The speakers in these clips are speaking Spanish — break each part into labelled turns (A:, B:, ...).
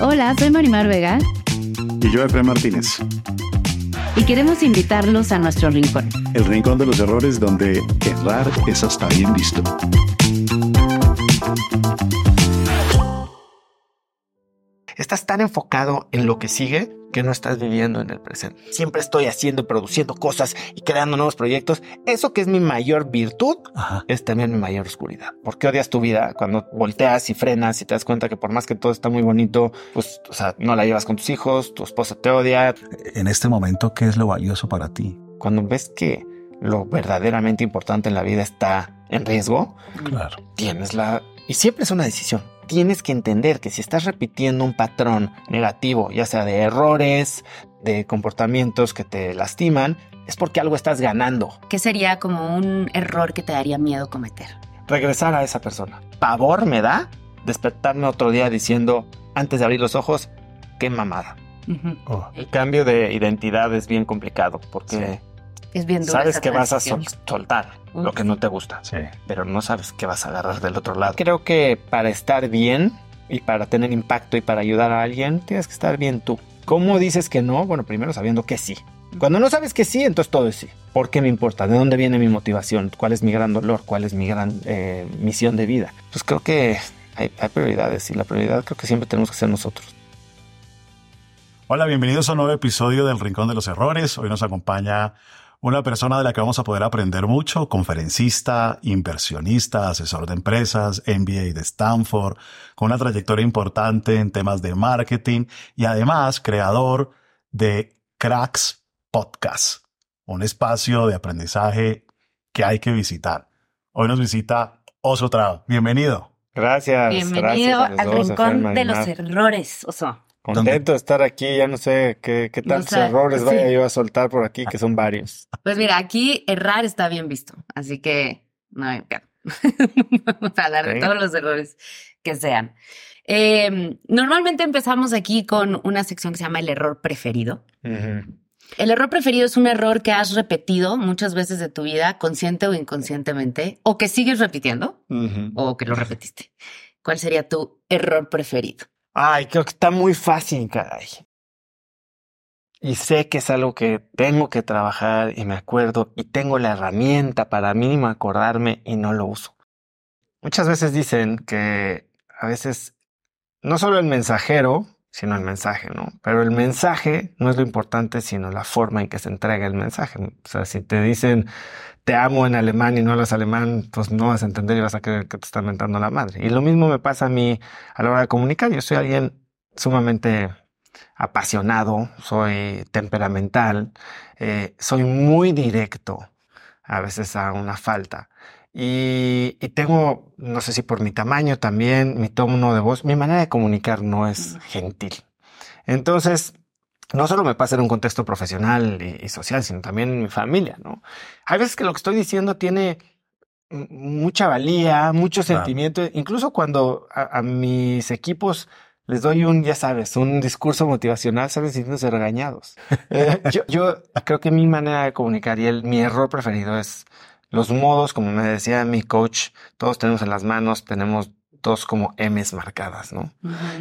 A: Hola, soy Marimar Vega.
B: Y yo, Efraín Martínez.
A: Y queremos invitarlos a nuestro rincón.
B: El rincón de los errores donde errar es hasta bien visto.
C: Estás tan enfocado en lo que sigue que no estás viviendo en el presente. Siempre estoy haciendo, produciendo cosas y creando nuevos proyectos. Eso que es mi mayor virtud
B: Ajá.
C: es también mi mayor oscuridad. ¿Por qué odias tu vida cuando volteas y frenas y te das cuenta que por más que todo está muy bonito, pues, o sea, no la llevas con tus hijos, tu esposa te odia.
B: En este momento, ¿qué es lo valioso para ti?
C: Cuando ves que lo verdaderamente importante en la vida está en riesgo,
B: Claro.
C: tienes la... Y siempre es una decisión. Tienes que entender que si estás repitiendo un patrón negativo, ya sea de errores, de comportamientos que te lastiman, es porque algo estás ganando.
A: ¿Qué sería como un error que te daría miedo cometer?
C: Regresar a esa persona. Pavor me da despertarme otro día diciendo, antes de abrir los ojos, qué mamada.
B: Oh,
C: El cambio de identidad es bien complicado porque
A: Es bien duro.
C: sabes
A: esa
C: que vas a sol- soltar lo que no te gusta.
B: sí.
C: pero no sabes qué vas a agarrar del otro lado. Creo que para estar bien y para tener impacto y para ayudar a alguien, tienes que estar bien tú. ¿Cómo dices que no? Bueno, primero sabiendo que sí. Cuando no sabes que sí, entonces todo es sí. ¿Por qué me importa? ¿De dónde viene mi motivación? ¿Cuál es mi gran dolor? ¿Cuál es mi gran eh, misión de vida? Pues creo que hay, hay prioridades y la prioridad creo que siempre tenemos que ser nosotros.
B: Hola, bienvenidos a un nuevo episodio del Rincón de los Errores. Hoy nos acompaña una persona de la que vamos a poder aprender mucho, conferencista, inversionista, asesor de empresas, MBA de Stanford, con una trayectoria importante en temas de marketing y además creador de Cracks Podcast, un espacio de aprendizaje que hay que visitar. Hoy nos visita Oso Trao. Bienvenido.
C: Gracias.
A: Bienvenido
C: gracias
A: al rincón de los errores, Oso.
C: Contento de estar aquí. Ya no sé qué, qué tantos errores
A: sí.
C: vaya yo a soltar por aquí, que son varios.
A: Pues mira, aquí errar está bien visto, así que no hay. Vamos a hablar de todos los errores que sean. Eh, normalmente empezamos aquí con una sección que se llama el error preferido. El error preferido es un error que has repetido muchas veces de tu vida, consciente o inconscientemente, o que sigues repitiendo, o que lo repetiste. ¿Cuál sería tu error preferido?
C: Ay, creo que está muy fácil, caray. Y sé que es algo que tengo que trabajar y me acuerdo y tengo la herramienta para mínimo acordarme y no lo uso. Muchas veces dicen que a veces no solo el mensajero, sino el mensaje, ¿no? Pero el mensaje no es lo importante, sino la forma en que se entrega el mensaje. O sea, si te dicen te amo en alemán y no hablas alemán, pues no vas a entender y vas a creer que te están mentando la madre. Y lo mismo me pasa a mí a la hora de comunicar. Yo soy alguien sumamente apasionado, soy temperamental, eh, soy muy directo, a veces a una falta. Y, y tengo, no sé si por mi tamaño también, mi tono de voz, mi manera de comunicar no es gentil. Entonces, no solo me pasa en un contexto profesional y, y social, sino también en mi familia, ¿no? Hay veces que lo que estoy diciendo tiene mucha valía, mucho
B: Claro.
C: sentimiento, incluso cuando a, a mis equipos les doy un, ya sabes, un discurso motivacional, salen sintiéndose regañados. Eh, yo, yo creo que mi manera de comunicar y el, mi error preferido es los modos, como me decía mi coach, todos tenemos en las manos, tenemos dos como M's marcadas, ¿no?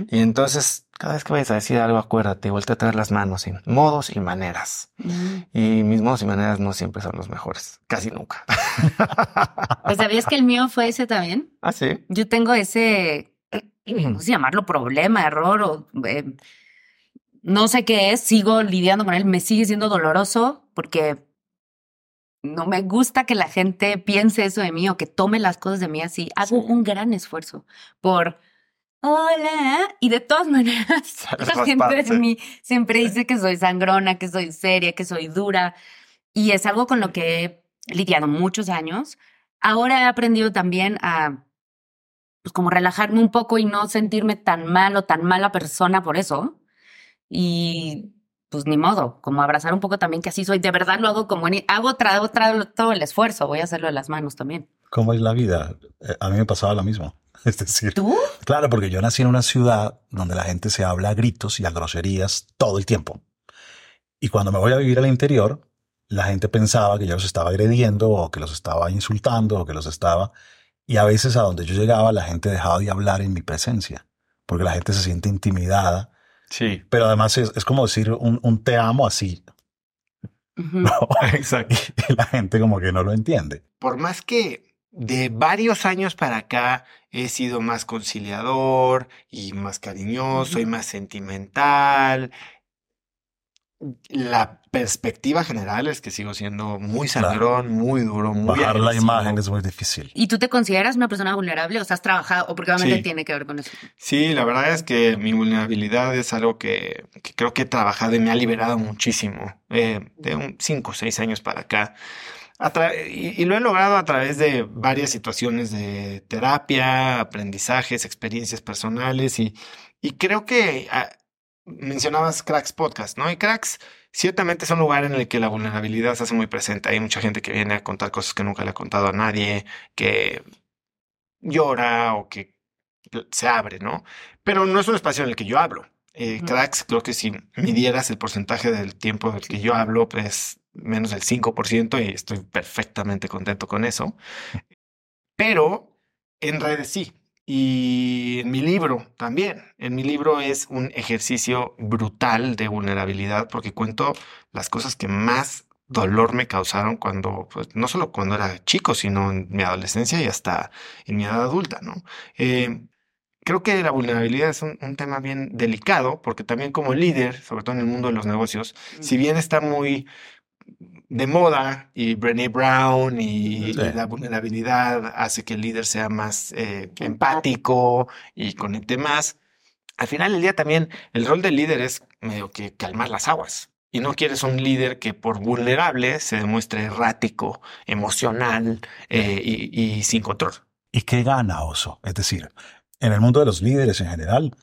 C: Y entonces, cada vez que vayas a decir algo, acuérdate, vuelve a traer las manos en modos y maneras. Y mis modos y maneras no siempre son los mejores, casi nunca.
A: Pues sabías que el mío fue ese también.
C: ¿Ah, sí?
A: Yo tengo ese, no sé llamarlo problema, error o eh, no sé qué es, sigo lidiando con él, me sigue siendo doloroso porque no me gusta que la gente piense eso de mí o que tome las cosas de mí así. Hago un gran esfuerzo por hola. Y de todas maneras, la gente de mí siempre dice que soy sangrona, que soy seria, que soy dura. Y es algo con lo que he lidiado muchos años. Ahora he aprendido también a pues como relajarme un poco y no sentirme tan mal o tan mala persona por eso. Y pues ni modo, como abrazar un poco también que así soy. De verdad lo hago como hago otra, otra, todo el esfuerzo. Voy a hacerlo de las manos también.
B: ¿Cómo es la vida? Eh, a mí me pasaba lo mismo. Es decir,
A: ¿tú?
B: Claro, porque yo nací en una ciudad donde la gente se habla a gritos y a groserías todo el tiempo. Y cuando me voy a vivir al interior, la gente pensaba que yo los estaba agrediendo o que los estaba insultando o que los estaba... Y a veces a donde yo llegaba la gente dejaba de hablar en mi presencia, porque la gente se siente intimidada.
C: Sí.
B: Pero además es, como decir un, te amo así. Exacto. Y la gente como que no lo entiende.
C: Por más que de varios años para acá he sido más conciliador y más cariñoso y más sentimental la perspectiva general es que sigo siendo muy sangrón, muy duro, muy
B: Bajar la imagen es muy difícil.
A: ¿Y tú te consideras una persona vulnerable o has trabajado o porque obviamente tiene que ver con eso?
C: Sí, la verdad es que mi vulnerabilidad es algo que, creo que he trabajado y me ha liberado muchísimo eh, de un cinco o seis años para acá. Y, y, lo he logrado a través de varias situaciones de terapia, aprendizajes, experiencias personales y, y creo que ah, mencionabas Cracks Podcast, ¿no? Y Cracks ciertamente es un lugar en el que la vulnerabilidad se hace muy presente. Hay mucha gente que viene a contar cosas que nunca le ha contado a nadie, que llora o que se abre, ¿no? Pero no es un espacio en el que yo hablo. Eh, cracks, creo que si midieras el porcentaje del tiempo del que yo hablo, pues menos del 5% y estoy perfectamente contento con eso. Pero en redes sí. Y en mi libro también. En mi libro es un ejercicio brutal de vulnerabilidad porque cuento las cosas que más dolor me causaron cuando, pues, no solo cuando era chico, sino en mi adolescencia y hasta en mi edad adulta, ¿no? Eh, creo que la vulnerabilidad es un, un, tema bien delicado porque también como líder, sobre todo en el mundo de los negocios, si bien está muy de moda y Brené Brown y, la vulnerabilidad hace que el líder sea más eh, empático y conecte más. Al final del día también el rol del líder es medio que calmar las aguas. Y no quieres un líder que por vulnerable se demuestre errático, emocional eh, y, y sin control.
B: ¿Y qué gana Oso? Es decir, en el mundo de los líderes en general,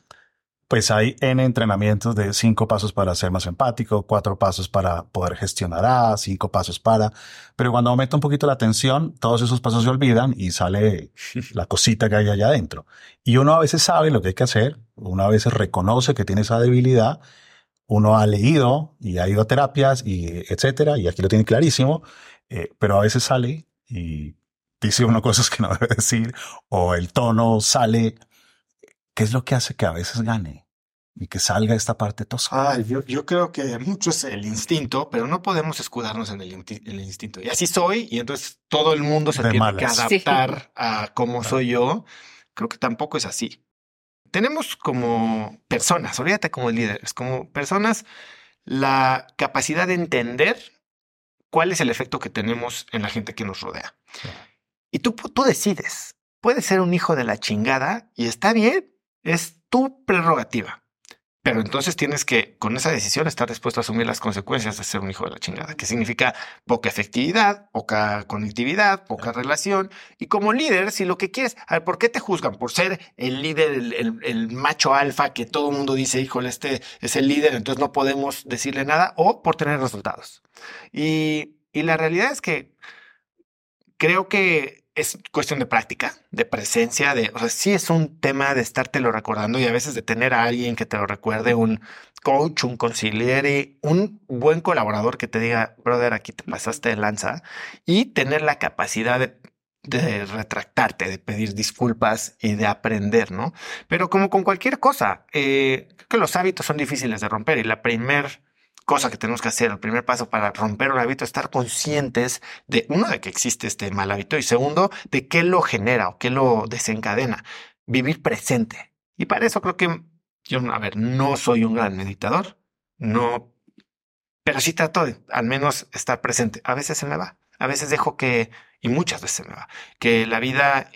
B: pues hay en entrenamientos de cinco pasos para ser más empático, cuatro pasos para poder gestionar A, cinco pasos para, pero cuando aumenta un poquito la tensión, todos esos pasos se olvidan y sale la cosita que hay allá adentro. Y uno a veces sabe lo que hay que hacer, uno a veces reconoce que tiene esa debilidad, uno ha leído y ha ido a terapias y etcétera, y aquí lo tiene clarísimo, eh, pero a veces sale y dice uno cosas que no debe decir, o el tono sale ¿Qué es lo que hace que a veces gane y que salga esta parte tosca?
C: Ah, yo, yo, creo que mucho es el instinto, pero no podemos escudarnos en el, instinto. Y así soy, y entonces todo el mundo se tiene que adaptar a cómo soy yo. Creo que tampoco es así. Tenemos como personas, olvídate como líderes, como personas, la capacidad de entender cuál es el efecto que tenemos en la gente que nos rodea. Y tú, tú decides. Puedes ser un hijo de la chingada y está bien. Es tu prerrogativa. Pero entonces tienes que, con esa decisión, estar dispuesto a asumir las consecuencias de ser un hijo de la chingada, que significa poca efectividad, poca conectividad, poca relación. Y como líder, si lo que quieres, a ver, ¿por qué te juzgan? Por ser el líder, el, macho alfa que todo el mundo dice, híjole, este es el líder, entonces no podemos decirle nada, o por tener resultados. Y, y la realidad es que creo que es cuestión de práctica, de presencia, de, o sea, sí es un tema de estártelo recordando y a veces de tener a alguien que te lo recuerde, un coach, un conciliere, un buen colaborador que te diga, brother, aquí te pasaste de lanza y tener la capacidad de, retractarte, de pedir disculpas y de aprender, ¿no? Pero como con cualquier cosa, eh, creo que los hábitos son difíciles de romper y la primer cosa que tenemos que hacer, el primer paso para romper un hábito es estar conscientes de, uno, de que existe este mal hábito y segundo, de qué lo genera o qué lo desencadena. Vivir presente. Y para eso creo que yo, a ver, no soy un gran meditador, no, pero sí trato de al menos estar presente. A veces se me va. A veces dejo que, y muchas veces me va, que la vida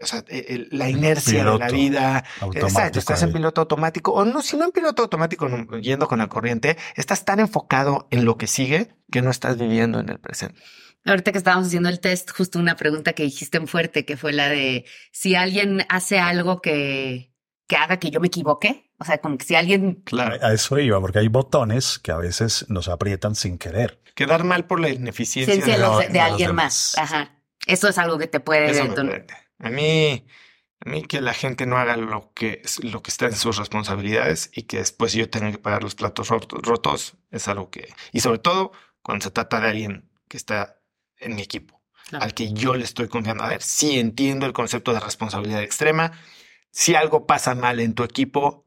C: o sea, e, la inercia de la vida. Exacto, estás en piloto automático o no, si no en piloto automático, yendo con la corriente, estás tan enfocado en lo que sigue que no estás viviendo en el presente.
A: Ahorita que estábamos haciendo el test, justo una pregunta que dijiste en fuerte, que fue la de si alguien hace algo que, que haga que yo me equivoque. O sea, como que si alguien...
B: Claro. A eso iba, porque hay botones que a veces nos aprietan sin querer.
C: Quedar mal por la ineficiencia
A: de, alguien más. Ajá. Eso es algo que te puede...
C: A mí, a mí que la gente no haga lo que, lo que está en sus responsabilidades y que después yo tenga que pagar los platos rotos, es algo que... Y sobre todo cuando se trata de alguien que está en mi equipo, al que yo le estoy confiando. A ver, sí entiendo el concepto de responsabilidad extrema. Si algo pasa mal en tu equipo,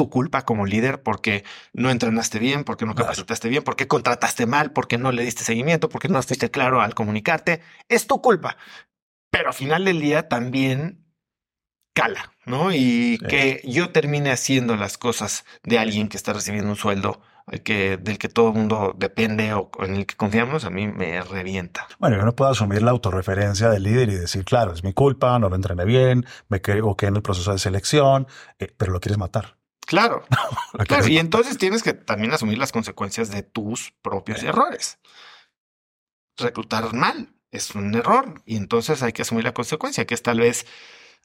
C: Tu culpa como líder porque no entrenaste bien, porque no capacitaste bien, porque contrataste mal, porque no le diste seguimiento, porque no estuviste claro al comunicarte. Es tu culpa. Pero al final del día también cala, ¿no? Y que yo termine haciendo las cosas de alguien que está recibiendo un sueldo eh, que, del que todo el mundo depende o en el que confiamos, a mí me revienta.
B: Bueno, yo no puedo asumir la autorreferencia del líder y decir, claro, es mi culpa, no lo entrené bien, me equivoqué en el proceso de selección, eh, pero lo quieres matar.
C: Claro. Y entonces tienes que también asumir las consecuencias de tus propios errores. Reclutar mal es un error y entonces hay que asumir la consecuencia, que es tal vez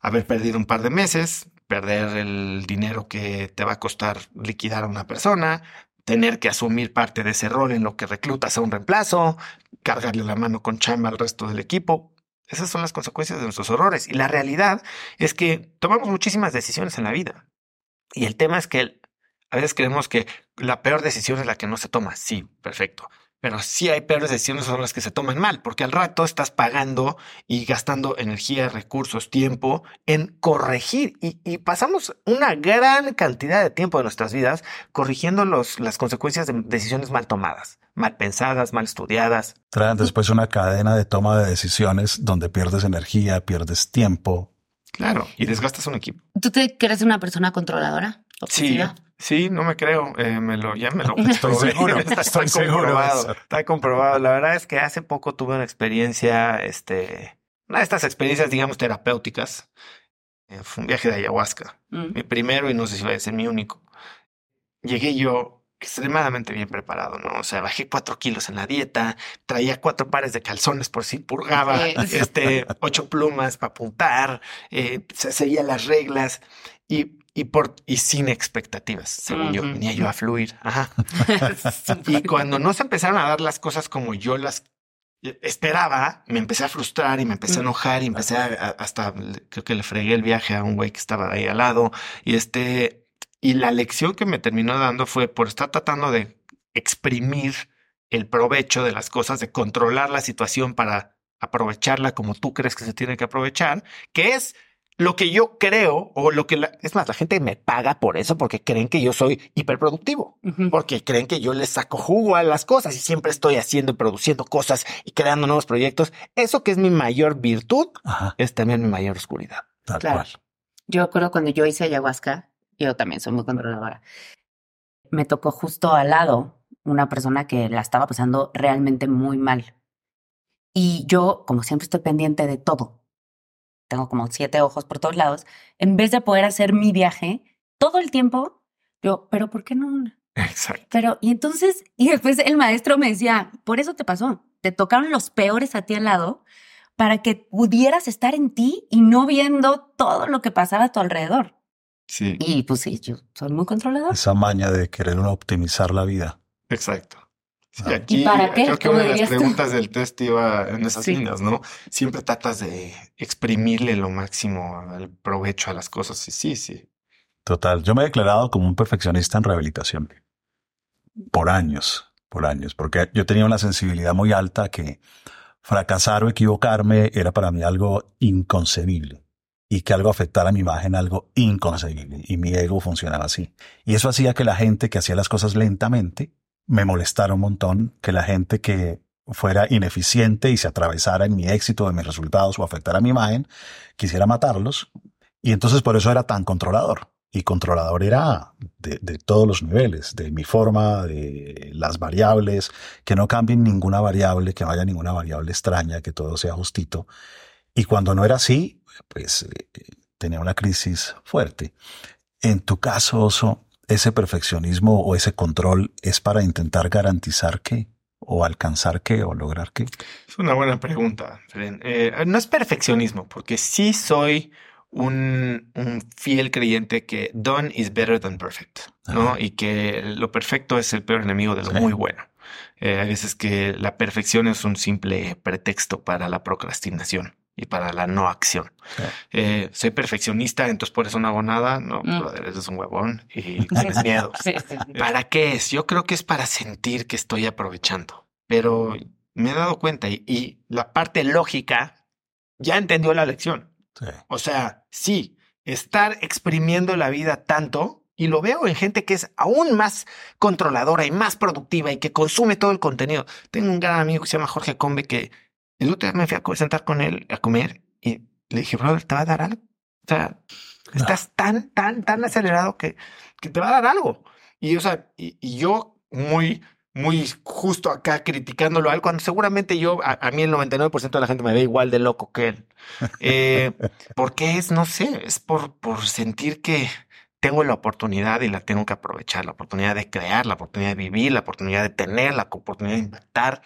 C: haber perdido un par de meses, perder el dinero que te va a costar liquidar a una persona, tener que asumir parte de ese error en lo que reclutas a un reemplazo, cargarle la mano con chamba al resto del equipo. Esas son las consecuencias de nuestros errores. Y la realidad es que tomamos muchísimas decisiones en la vida. Y el tema es que a veces creemos que la peor decisión es la que no se toma. Sí, perfecto. Pero sí hay peores decisiones son las que se toman mal, porque al rato estás pagando y gastando energía, recursos, tiempo en corregir. Y, pasamos una gran cantidad de tiempo de nuestras vidas corrigiendo las consecuencias de decisiones mal tomadas, mal pensadas, mal estudiadas.
B: Traen después una cadena de toma de decisiones donde pierdes energía, pierdes tiempo,
C: Claro, y desgastas un equipo.
A: ¿Tú te crees una persona controladora?
C: Sí, sí, no me creo. Eh, me lo, ya me lo estoy seguro. está, estoy comprobado. Está comprobado. La verdad es que hace poco tuve una experiencia, este, una de estas experiencias, digamos, terapéuticas. Eh, fue un viaje de ayahuasca. Mm. Mi primero y no sé si va a ser mi único. Llegué yo extremadamente bien preparado, ¿no? O sea, bajé cuatro kilos en la dieta, traía cuatro pares de calzones por si purgaba, este, ocho plumas para apuntar, eh, se seguía las reglas y, y, por, y sin expectativas, según yo, venía yo a fluir. Ajá. y cuando no se empezaron a dar las cosas como yo las esperaba, me empecé a frustrar y me empecé a mm. enojar y empecé a, hasta, creo que le fregué el viaje a un güey que estaba ahí al lado y este, y la lección que me terminó dando fue por estar tratando de exprimir el provecho de las cosas, de controlar la situación para aprovecharla como tú crees que se tiene que aprovechar, que es lo que yo creo o lo que es más, la gente me paga por eso porque creen que yo soy hiperproductivo, porque creen que yo les saco jugo a las cosas y siempre estoy haciendo y produciendo cosas y creando nuevos proyectos. Eso que es mi mayor virtud es también mi mayor oscuridad.
A: Tal cual. Yo recuerdo cuando yo hice ayahuasca, yo también soy muy controladora. Me tocó justo al lado una persona que la estaba pasando realmente muy mal. Y yo, como siempre estoy pendiente de todo, tengo como siete ojos por todos lados, en vez de poder hacer mi viaje todo el tiempo, yo, pero ¿por qué no?
C: Exacto.
A: Pero, y entonces, y después el maestro me decía, por eso te pasó, te tocaron los peores a ti al lado para que pudieras estar en ti y no viendo todo lo que pasaba a tu alrededor.
C: Sí.
A: Y pues sí, yo soy muy controlador.
B: Esa maña de querer optimizar la vida.
C: Exacto. Sí,
B: Ah.
C: aquí
A: ¿Y para qué?
C: creo que
A: ¿Cómo
C: una de las
A: tú?
C: preguntas del test iba en esas
A: Sí.
C: líneas, ¿no? Siempre tratas de exprimirle lo máximo al provecho a las cosas. Y sí, sí.
B: Total. Yo me he declarado como un perfeccionista en rehabilitación. Por años, por años. Porque yo tenía una sensibilidad muy alta que fracasar o equivocarme era para mí algo inconcebible. Y que algo afectara mi imagen, algo inconcebible. Y mi ego funcionaba así. Y eso hacía que la gente que hacía las cosas lentamente me molestara un montón. Que la gente que fuera ineficiente y se atravesara en mi éxito, en mis resultados o afectara mi imagen, quisiera matarlos. Y entonces por eso era tan controlador. Y controlador era de, de, todos los niveles, de mi forma, de las variables, que no cambien ninguna variable, que no haya ninguna variable extraña, que todo sea justito. Y cuando no era así, pues eh, tenía una crisis fuerte. En tu caso, Oso, ese perfeccionismo o ese control es para intentar garantizar qué, o alcanzar qué, o lograr qué.
C: Es una buena pregunta, Fren. Eh, no es perfeccionismo, porque sí soy un, un, fiel creyente que done is better than perfect, ¿no? Ajá. Y que lo perfecto es el peor enemigo de lo sí. muy bueno. Eh, hay veces que la perfección es un simple pretexto para la procrastinación y para la no acción. Sí. Eh, soy perfeccionista, entonces por eso no hago nada. No, mm. brother, eres un huevón y tienes miedo. sí, sí, ¿Para qué es? Yo creo que es para sentir que estoy aprovechando. Pero me he dado cuenta y, y la parte lógica ya entendió la lección. Sí. O sea, sí, estar exprimiendo la vida tanto, y lo veo en gente que es aún más controladora y más productiva y que consume todo el contenido. Tengo un gran amigo que se llama Jorge Combe que el otro día me fui a sentar con él a comer y le dije, brother, ¿te va a dar algo? O sea, no. estás tan, tan, tan acelerado que, que te va a dar algo. Y, o sea, y, y yo muy muy justo acá criticándolo a él, cuando seguramente yo, a, a mí el 99% de la gente me ve igual de loco que él. Eh, porque es, no sé, es por, por sentir que tengo la oportunidad y la tengo que aprovechar, la oportunidad de crear, la oportunidad de vivir, la oportunidad de tener, la oportunidad de impactar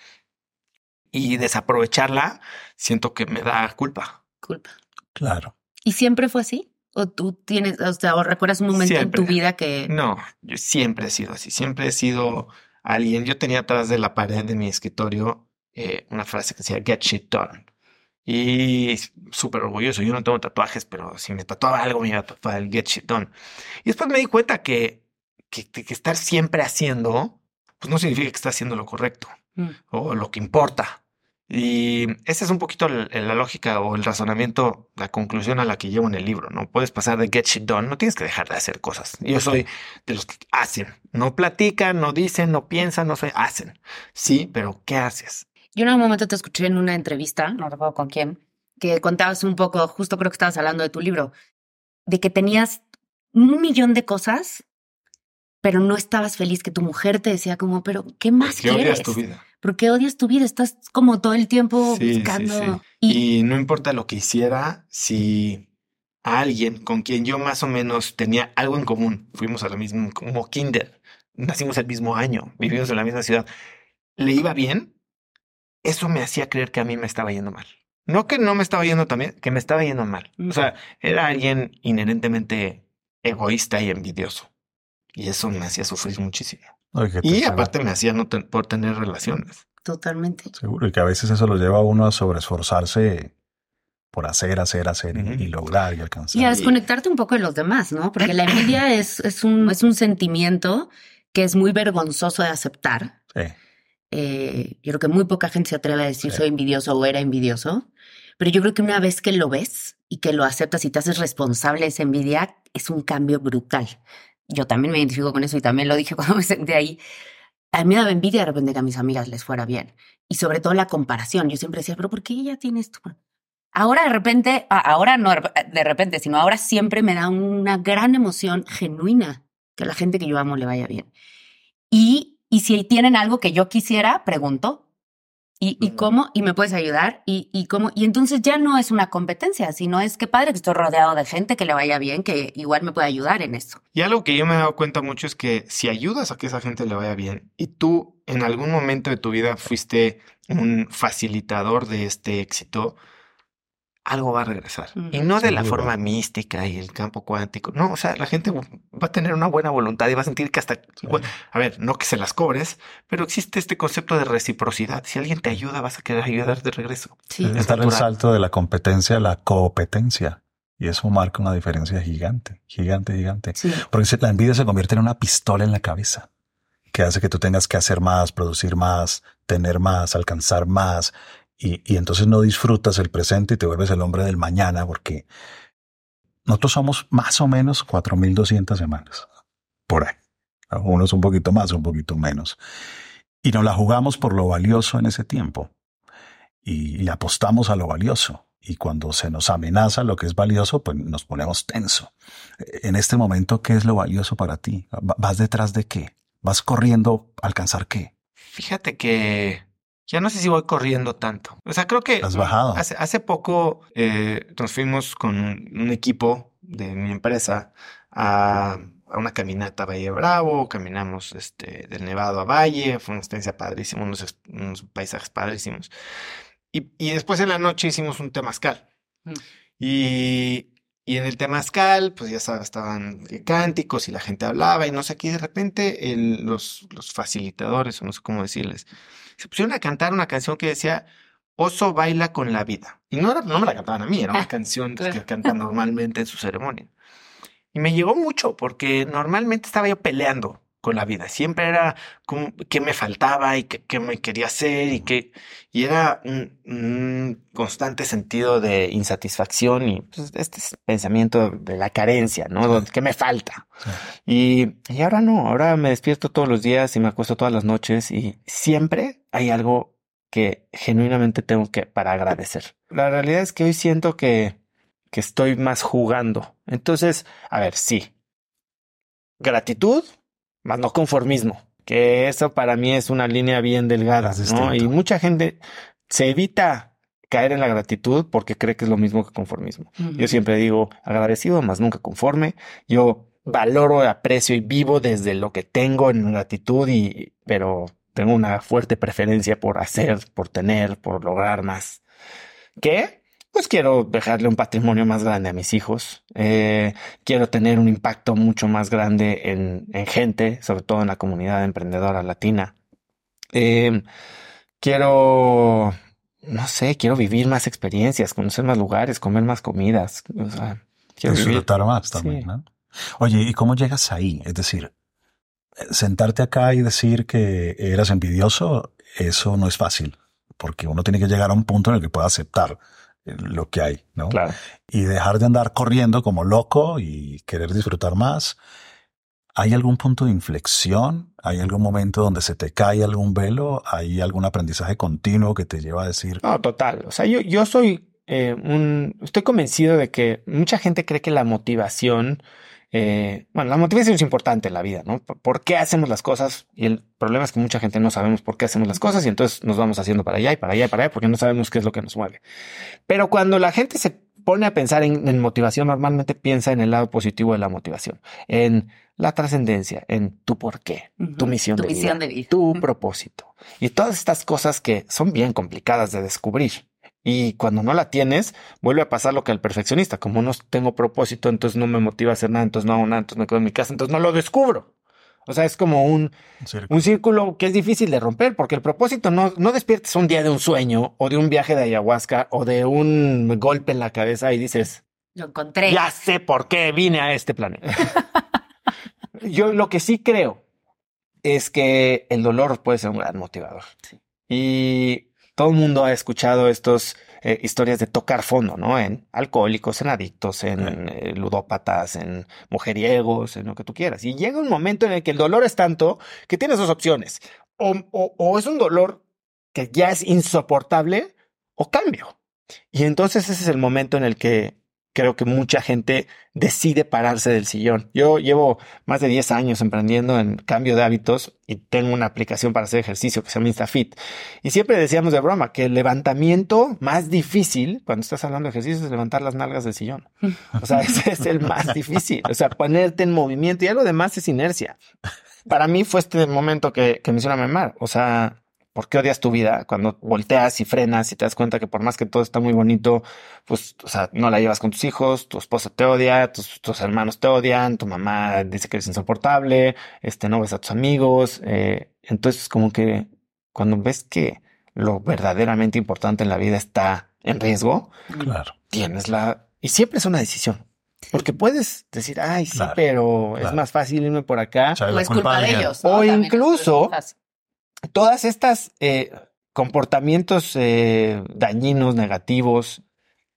C: y desaprovecharla, siento que me da culpa.
A: Culpa.
B: Claro.
A: ¿Y siempre fue así? ¿O tú tienes, o sea, o recuerdas un momento
C: siempre.
A: en tu vida que...
C: No, yo siempre he sido así, siempre he sido alguien. Yo tenía atrás de la pared de mi escritorio eh, una frase que decía Get shit done. Y súper orgulloso. Yo no tengo tatuajes, pero si me tatuaba algo, me iba a tatuar el Get shit done. Y después me di cuenta que, que, que estar siempre haciendo, pues no significa que estás haciendo lo correcto mm. o lo que importa. Y esa es un poquito la, la, lógica o el razonamiento, la conclusión a la que llevo en el libro. No puedes pasar de get shit done, no tienes que dejar de hacer cosas. Yo soy de los que hacen, no platican, no dicen, no piensan, no soy, hacen. Sí, pero ¿qué haces?
A: Yo en un momento te escuché en una entrevista, no recuerdo con quién, que contabas un poco, justo creo que estabas hablando de tu libro, de que tenías un millón de cosas, pero no estabas feliz, que tu mujer te decía como, pero ¿qué más
C: ¿Qué
A: quieres?
C: tu vida?
A: ¿Por qué odias tu vida? Estás como todo el tiempo
C: Sí,
A: buscando.
C: sí.
A: Y,
C: Y no importa lo que hiciera, si a alguien con quien yo más o menos tenía algo en común, fuimos a la misma, como kinder, nacimos el mismo año, vivimos en la misma ciudad, le iba bien, eso me hacía creer que a mí me estaba yendo mal. No que no me estaba yendo también, que me estaba yendo mal. O sea, era alguien inherentemente egoísta y envidioso. Y eso me hacía sufrir muchísimo. Y aparte me hacía no ten- por tener relaciones.
A: totalmente.
B: Seguro, y que a veces eso lo lleva a uno a sobreesforzarse por hacer, hacer, hacer y- lograr y alcanzar.
A: Y a desconectarte un poco de los demás, ¿no? Porque la envidia es, es, un, es un sentimiento que es muy vergonzoso de aceptar.
B: Sí.
A: Eh, yo creo que muy poca gente se atreve a decir
B: Sí.
A: soy envidioso o era envidioso. Pero yo creo que una vez que lo ves y que lo aceptas y te haces responsable de esa envidia, es un cambio brutal. Yo también me identifico con eso y también lo dije cuando me senté ahí. A mí me daba envidia de repente que a mis amigas les fuera bien. Y sobre todo la comparación. Yo siempre decía, pero ¿por qué ella tiene esto? Ahora de repente, ahora no de repente, sino ahora siempre me da una gran emoción genuina que a la gente que yo amo le vaya bien. Y, y si tienen algo que yo quisiera, pregunto. ¿Y, y cómo? ¿Y me puedes ayudar? ¿Y, ¿Y cómo? Y entonces ya no es una competencia, sino es que padre que estoy rodeado de gente que le vaya bien, que igual me puede ayudar en esto.
C: Y algo que yo me he dado cuenta mucho es que si ayudas a que esa gente le vaya bien y tú en algún momento de tu vida fuiste un facilitador de este éxito, algo va a regresar. Y no de la forma mística y el campo cuántico. No, o sea, la gente va a tener una buena voluntad y va a sentir que hasta, a ver, no que se las cobres, pero existe este concepto de reciprocidad. Si alguien te ayuda, vas a querer ayudar de regreso.
B: Sí. Está el salto de la competencia a la competencia. Y eso marca una diferencia gigante, gigante, gigante. Porque la envidia se convierte en una pistola en la cabeza que hace que tú tengas que hacer más, producir más, tener más, alcanzar más, y, entonces no disfrutas el presente y te vuelves el hombre del mañana porque nosotros somos más o menos 4.200 semanas por ahí. Unos un poquito más, un poquito menos. Y nos la jugamos por lo valioso en ese tiempo. Y le apostamos a lo valioso. Y cuando se nos amenaza lo que es valioso, pues nos ponemos tenso. En este momento, ¿qué es lo valioso para ti? ¿Vas detrás de qué? ¿Vas corriendo a alcanzar qué?
C: Fíjate que ya no sé si voy corriendo tanto. O sea, creo que
B: has bajado.
C: Hace, hace poco eh, nos fuimos con un equipo de mi empresa a, una caminata a Valle Bravo, caminamos este, del Nevado a Valle, fue una experiencia padrísima, unos, paisajes padrísimos. Y, y, después en la noche hicimos un temazcal. Mm. Y, y en el temazcal, pues ya sabes, estaban cánticos y la gente hablaba y no sé qué, de repente el, los, los facilitadores, o no sé cómo decirles, se pusieron a cantar una canción que decía Oso baila con la vida. Y no, era, no me la cantaban a mí, era una canción que cantan normalmente en su ceremonia. Y me llegó mucho porque normalmente estaba yo peleando con la vida. Siempre era como qué me faltaba y qué, me quería hacer y que y era un, constante sentido de insatisfacción y pues, este pensamiento de la carencia, ¿no? ¿Qué me falta? Y, y ahora no, ahora me despierto todos los días y me acuesto todas las noches y siempre hay algo que genuinamente tengo que para agradecer. La realidad es que hoy siento que, que estoy más jugando. Entonces, a ver, sí. Gratitud, más no conformismo, que eso para mí es una línea bien delgada, ¿no? Y mucha gente se evita caer en la gratitud porque cree que es lo mismo que conformismo. Yo siempre digo agradecido, más nunca conforme. Yo valoro, aprecio y vivo desde lo que tengo en gratitud y, pero tengo una fuerte preferencia por hacer, por tener, por lograr más. ¿Qué? pues quiero dejarle un patrimonio más grande a mis hijos. Eh, quiero tener un impacto mucho más grande en, gente, sobre todo en la comunidad emprendedora latina. Eh, quiero, no sé, quiero vivir más experiencias, conocer más lugares, comer más comidas. O sea,
B: quiero disfrutar más también, ¿no? Oye, ¿y cómo llegas ahí? Es decir, sentarte acá y decir que eras envidioso, eso no es fácil, porque uno tiene que llegar a un punto en el que pueda aceptar lo que hay, ¿no?
C: Claro.
B: Y dejar de andar corriendo como loco y querer disfrutar más. ¿Hay algún punto de inflexión? ¿Hay algún momento donde se te cae algún velo? ¿Hay algún aprendizaje continuo que te lleva a decir?
C: No, total. O sea, yo, yo soy eh, un, estoy convencido de que mucha gente cree que la motivación eh, bueno, la motivación es importante en la vida, ¿no? ¿Por qué hacemos las cosas? Y el problema es que mucha gente no sabemos por qué hacemos las cosas y entonces nos vamos haciendo para allá y para allá y para allá porque no sabemos qué es lo que nos mueve. Pero cuando la gente se pone a pensar en, motivación, normalmente piensa en el lado positivo de la motivación, en la trascendencia, en tu por qué, tu misión, de, vida, de vida, tu propósito y todas estas cosas que son bien complicadas de descubrir. Y cuando no la tienes, vuelve a pasar lo que al perfeccionista. Como no tengo propósito, entonces no me motiva a hacer nada, entonces no hago nada, entonces me quedo en mi casa, entonces no lo descubro. O sea, es como un, un, círculo. que es difícil de romper, porque el propósito no, no despiertes un día de un sueño, o de un viaje de ayahuasca, o de un golpe en la cabeza y dices,
A: lo encontré.
C: Ya sé por qué vine a este planeta. Yo lo que sí creo es que el dolor puede ser un gran motivador. Y todo el mundo ha escuchado estas eh, historias de tocar fondo, ¿no? En alcohólicos, en adictos, en eh, ludópatas, en mujeriegos, en lo que tú quieras. Y llega un momento en el que el dolor es tanto que tienes dos opciones. O, o es un dolor que ya es insoportable o cambio. Y entonces ese es el momento en el que creo que mucha gente decide pararse del sillón. Yo llevo más de 10 años emprendiendo en cambio de hábitos y tengo una aplicación para hacer ejercicio que se llama InstaFit. Y siempre decíamos de broma que el levantamiento más difícil cuando estás hablando de ejercicio es levantar las nalgas del sillón. O sea, ese es el más difícil. O sea, ponerte en movimiento y algo demás es inercia. Para mí fue este momento que, que me hizo mamar. O sea, ¿Por qué odias tu vida? Cuando volteas y frenas y te das cuenta que por más que todo está muy bonito, pues, o sea, no la llevas con tus hijos, tu esposa te odia, tus, hermanos te odian, tu mamá dice que eres insoportable, este, no ves a tus amigos. Eh, entonces, como que cuando ves que lo verdaderamente importante en la vida está en riesgo, claro. tienes la... Y siempre es una decisión. Porque puedes decir, ay, sí, pero es más fácil irme por acá.
A: O es culpa de ellos.
C: O incluso todas estas eh, comportamientos eh, dañinos, negativos,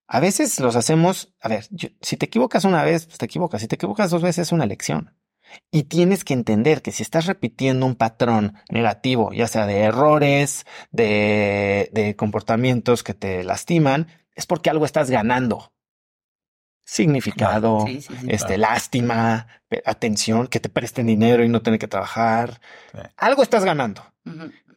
C: a veces los hacemos, a ver, si te equivocas una vez, pues te equivocas, si te equivocas dos veces es una lección. Y tienes que entender que si estás repitiendo un patrón negativo, ya sea de errores, de, de comportamientos que te lastiman, es porque algo estás ganando significado, este, lástima, atención, que te presten dinero y no tener que trabajar. Algo estás ganando.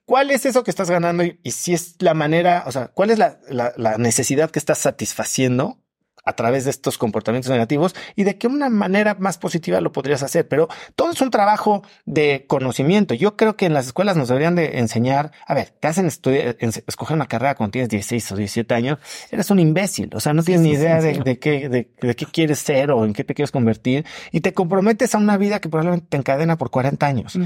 C: ¿Cuál es eso que estás ganando? Y, si es la manera, o sea, ¿cuál es la, la necesidad que estás satisfaciendo a través de estos comportamientos negativos y de qué una manera más positiva lo podrías hacer. Pero todo es un trabajo de conocimiento. Yo creo que en las escuelas nos deberían de enseñar, a ver, te hacen estudiar, escoger una carrera cuando tienes 16 o 17 años, eres un imbécil. O sea, no tienes ni idea de, qué, de, qué quieres ser o en qué te quieres convertir y te comprometes a una vida que probablemente te encadena por 40 años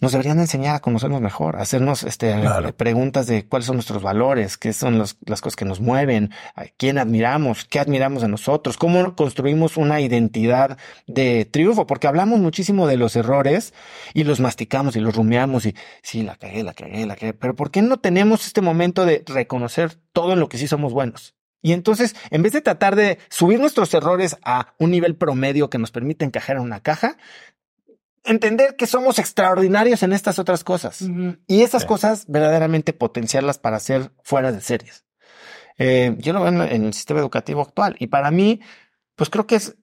C: nos deberían enseñar a conocernos mejor, a hacernos este, preguntas de cuáles son nuestros valores, qué son las cosas que nos mueven, a quién admiramos, qué admiramos de nosotros, cómo construimos una identidad de triunfo, porque hablamos muchísimo de los errores y los masticamos y los rumiamos y sí, la cagué, la cagué, la cagué, pero ¿por qué no tenemos este momento de reconocer todo en lo que sí somos buenos? Y entonces, en vez de tratar de subir nuestros errores a un nivel promedio que nos permite encajar en una caja, entender que somos extraordinarios en estas otras cosas y esas cosas verdaderamente potenciarlas para ser fuera de series. Eh, yo lo veo en, el sistema educativo actual y para mí, pues creo que es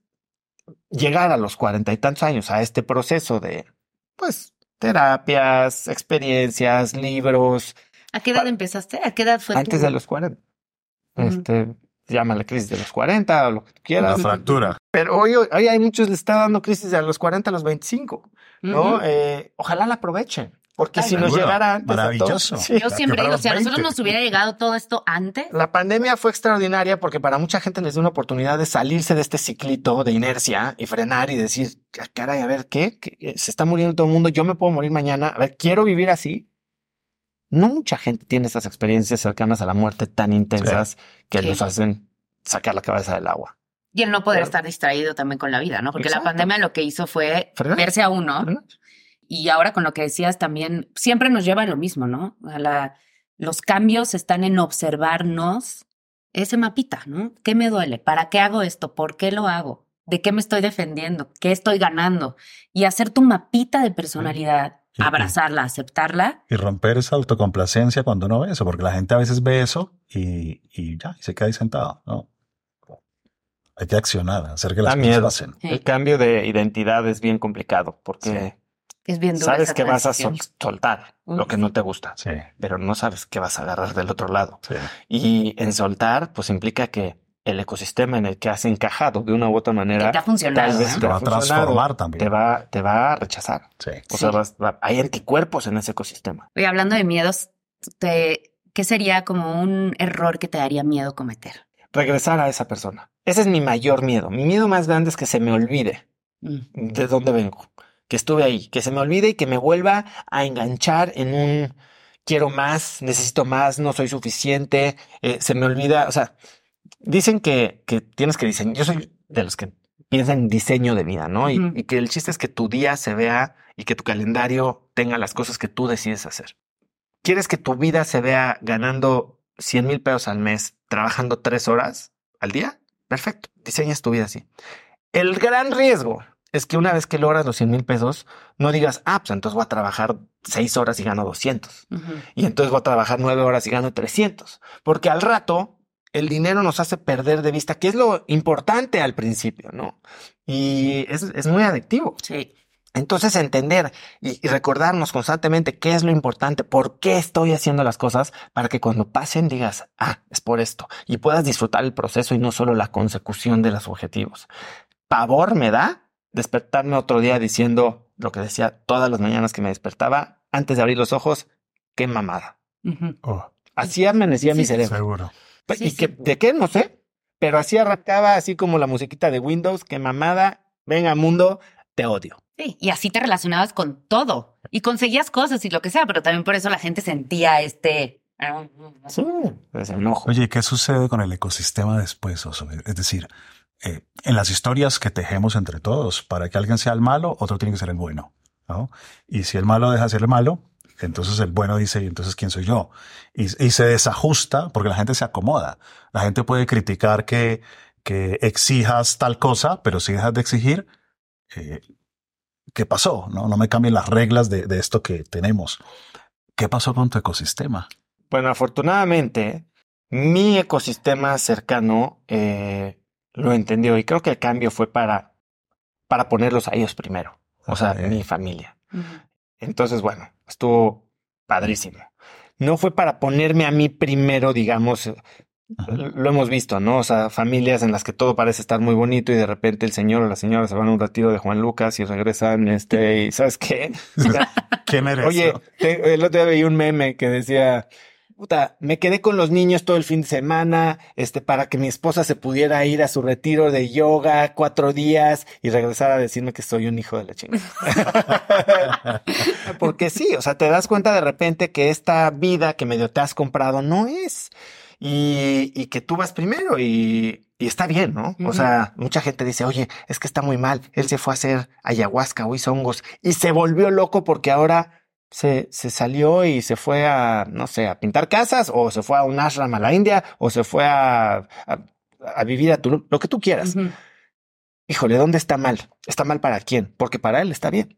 C: llegar a los cuarenta y tantos años a este proceso de, pues, terapias, experiencias, libros.
A: ¿A qué edad empezaste? ¿A qué edad fue?
C: Antes de los cuarenta. Este, llama la crisis de los 40 o lo que quieras.
B: La fractura.
C: Pero hoy, hoy hay muchos le está dando crisis de los 40 a los 25, ¿no? eh, ojalá la aprovechen. Porque si nos llegara antes.
B: Maravilloso.
A: Yo siempre digo, si a nosotros nos hubiera llegado todo esto antes.
C: La pandemia fue extraordinaria porque para mucha gente les dio una oportunidad de salirse de este ciclito de inercia y frenar y decir, caray, a ver, ¿qué? Se está muriendo todo el mundo, yo me puedo morir mañana. A ver, quiero vivir así. No mucha gente tiene estas experiencias cercanas a la muerte tan intensas que los hacen sacar la cabeza del agua.
A: Y el no poder estar distraído también con la vida, ¿no? Porque la pandemia lo que hizo fue verse a uno. Y ahora con lo que decías también, siempre nos lleva a lo mismo, ¿no? A la, los cambios están en observarnos ese mapita, ¿no? ¿Qué me duele? ¿Para qué hago esto? ¿Por qué lo hago? ¿De qué me estoy defendiendo? ¿Qué estoy ganando? Y hacer tu mapita de personalidad abrazarla, aceptarla.
B: Y romper esa autocomplacencia cuando no ve eso, porque la gente a veces ve eso y, y ya, y se queda ahí sentado. No. Hay que accionar, hacer que las cosas pasen.
C: El cambio de identidad es bien complicado porque
A: es bien
C: sabes que vas a soltar lo que no te gusta, pero no sabes qué vas a agarrar del otro lado. Y en soltar, pues implica que el ecosistema en el que has encajado de una u otra manera,
A: te, va
B: a transformar también.
C: Te va, te va a rechazar. O sea, hay anticuerpos en ese ecosistema.
A: Y hablando de miedos, te, ¿qué sería como un error que te daría miedo cometer?
C: Regresar a esa persona. Ese es mi mayor miedo. Mi miedo más grande es que se me olvide mm. de dónde vengo, que estuve ahí, que se me olvide y que me vuelva a enganchar en un quiero más, necesito más, no soy suficiente, eh, se me olvida, o sea, Dicen que, que tienes que diseñar. Yo soy de los que piensan en diseño de vida, ¿no? y, que el chiste es que tu día se vea y que tu calendario tenga las cosas que tú decides hacer. ¿Quieres que tu vida se vea ganando 100 mil pesos al mes, trabajando tres horas al día? Perfecto, diseñas tu vida así. El gran riesgo es que una vez que logras los 100 mil pesos, no digas, ah, pues entonces voy a trabajar seis horas y gano 200. Y entonces voy a trabajar nueve horas y gano 300. Porque al rato el dinero nos hace perder de vista qué es lo importante al principio, ¿no? Y es, es muy adictivo.
A: Sí.
C: Entonces entender y, recordarnos constantemente qué es lo importante, por qué estoy haciendo las cosas, para que cuando pasen digas, ah, es por esto, y puedas disfrutar el proceso y no solo la consecución de los objetivos. Pavor me da despertarme otro día diciendo lo que decía todas las mañanas que me despertaba, antes de abrir los ojos, qué mamada. Oh. Así amanecía mi cerebro.
B: Seguro.
C: Pues, y que, de qué, no sé, pero así arrancaba así como la musiquita de Windows, qué mamada, venga mundo, te odio.
A: Sí, y así te relacionabas con todo y conseguías cosas y lo que sea, pero también por eso la gente sentía este...
C: Sí, pues, enojo.
B: Oye, ¿qué sucede con el ecosistema después? Es decir, eh, en las historias que tejemos entre todos, para que alguien sea el malo, otro tiene que ser el bueno. ¿no? Y si el malo deja de ser el malo, entonces el bueno dice, ¿y entonces quién soy yo? Y, y, se desajusta porque la gente se acomoda. La gente puede criticar que, que exijas tal cosa, pero si dejas de exigir, eh, ¿qué pasó? No, no me cambien las reglas de, de esto que tenemos. ¿Qué pasó con tu ecosistema?
C: Bueno, afortunadamente, mi ecosistema cercano eh, lo entendió y creo que el cambio fue para, para ponerlos a ellos primero, o sea, mi familia. Entonces, bueno, estuvo padrísimo. No fue para ponerme a mí primero, digamos, lo hemos visto, ¿no? O sea, familias en las que todo parece estar muy bonito y de repente el señor o la señora se van a un retiro de Juan Lucas y regresan, este, y ¿sabes qué?
B: ¿Qué merece?
C: Oye, el otro día veía un meme que decía, puta, me quedé con los niños todo el fin de semana, este, para que mi esposa se pudiera ir a su retiro de yoga cuatro días y regresar a decirme que soy un hijo de la chingada. Porque sí, o sea, te das cuenta de repente que esta vida que medio te has comprado no es y, que tú vas primero y, está bien, ¿no? O sea, mucha gente dice, oye, es que está muy mal. Él se fue a hacer ayahuasca o hizo hongos y se volvió loco porque ahora se, se salió y se fue a, no sé, a pintar casas o se fue a un ashram a la India o se fue a, a, vivir a tu, lo que tú quieras. Híjole, ¿dónde está mal? ¿Está mal para quién? Porque para él está bien.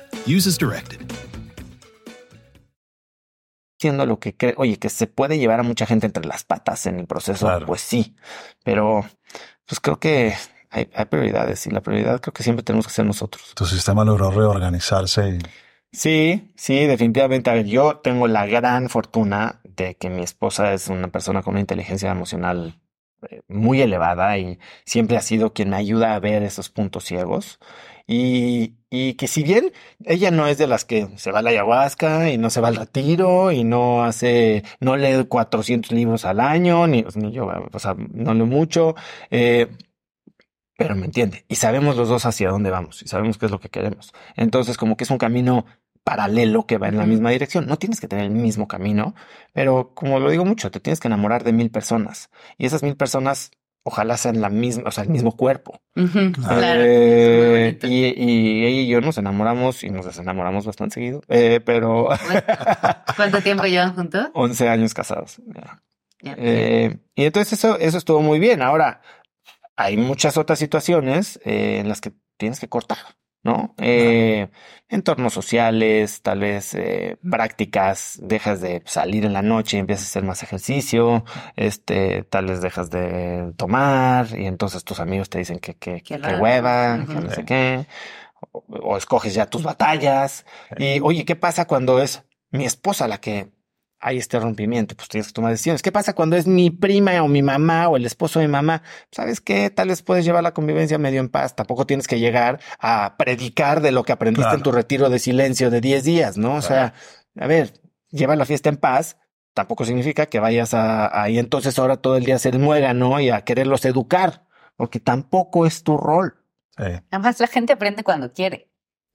D: Uses directed.
C: Siendo lo que cree, oye, que se puede llevar a mucha gente entre las patas en el proceso, pues sí, pero pues creo que hay, prioridades y la prioridad creo que siempre tenemos que ser nosotros.
B: Tu sistema logró reorganizarse.
C: Sí, sí, definitivamente. A ver, yo tengo la gran fortuna de que mi esposa es una persona con una inteligencia emocional eh, muy elevada y siempre ha sido quien me ayuda a ver esos puntos ciegos. Y, y que si bien ella no es de las que se va a la ayahuasca y no se va al retiro y no hace, no lee 400 libros al año, ni, ni yo, o sea, no leo mucho, eh, pero me entiende. Y sabemos los dos hacia dónde vamos y sabemos qué es lo que queremos. Entonces, como que es un camino paralelo que va en la misma dirección. No tienes que tener el mismo camino, pero como lo digo mucho, te tienes que enamorar de mil personas y esas mil personas ojalá sean la misma, o sea, el mismo cuerpo. Eh, y, y, ella y yo nos enamoramos y nos desenamoramos bastante seguido, eh, pero...
A: ¿Cuánto tiempo llevan juntos?
C: 11 años casados. Eh, y entonces eso, eso estuvo muy bien. Ahora, hay muchas otras situaciones en las que tienes que cortar. ¿No? Eh, entornos sociales, tal vez eh, prácticas, dejas de salir en la noche y empiezas a hacer más ejercicio, este, tal vez dejas de tomar y entonces tus amigos te dicen que, que, que hueva, que no sé qué, o, escoges ya tus batallas y oye, ¿qué pasa cuando es mi esposa la que hay este rompimiento, pues tienes que tomar decisiones. ¿Qué pasa cuando es mi prima o mi mamá o el esposo de mi mamá? ¿Sabes qué? Tal vez puedes llevar la convivencia medio en paz. Tampoco tienes que llegar a predicar de lo que aprendiste en tu retiro de silencio de 10 días, ¿no? O sea, a ver, lleva la fiesta en paz. Tampoco significa que vayas a ahí entonces ahora todo el día a ser muégano y a quererlos educar, porque tampoco es tu rol.
A: Además, la gente aprende cuando quiere.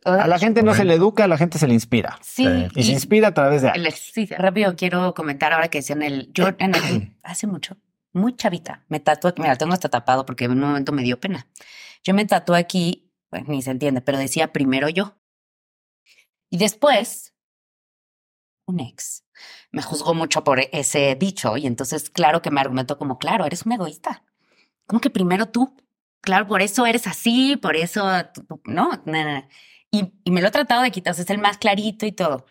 C: A la gente no se le educa, a la gente se le inspira.
A: Sí.
C: Y, se inspira a través de...
A: El rápido quiero comentar ahora que decían el... Yo en el, hace mucho, muy chavita, me tatué, mira, tengo hasta tapado porque en un momento me dio pena. Yo me tatué aquí, pues ni se entiende, pero decía primero yo. Y después, un ex me juzgó mucho por ese dicho y entonces claro que me argumentó como, claro, eres un egoísta. ¿Cómo que primero tú? Claro, por eso eres así, por eso, no, no, no. Y, me lo he tratado de quitar, es el más clarito y todo.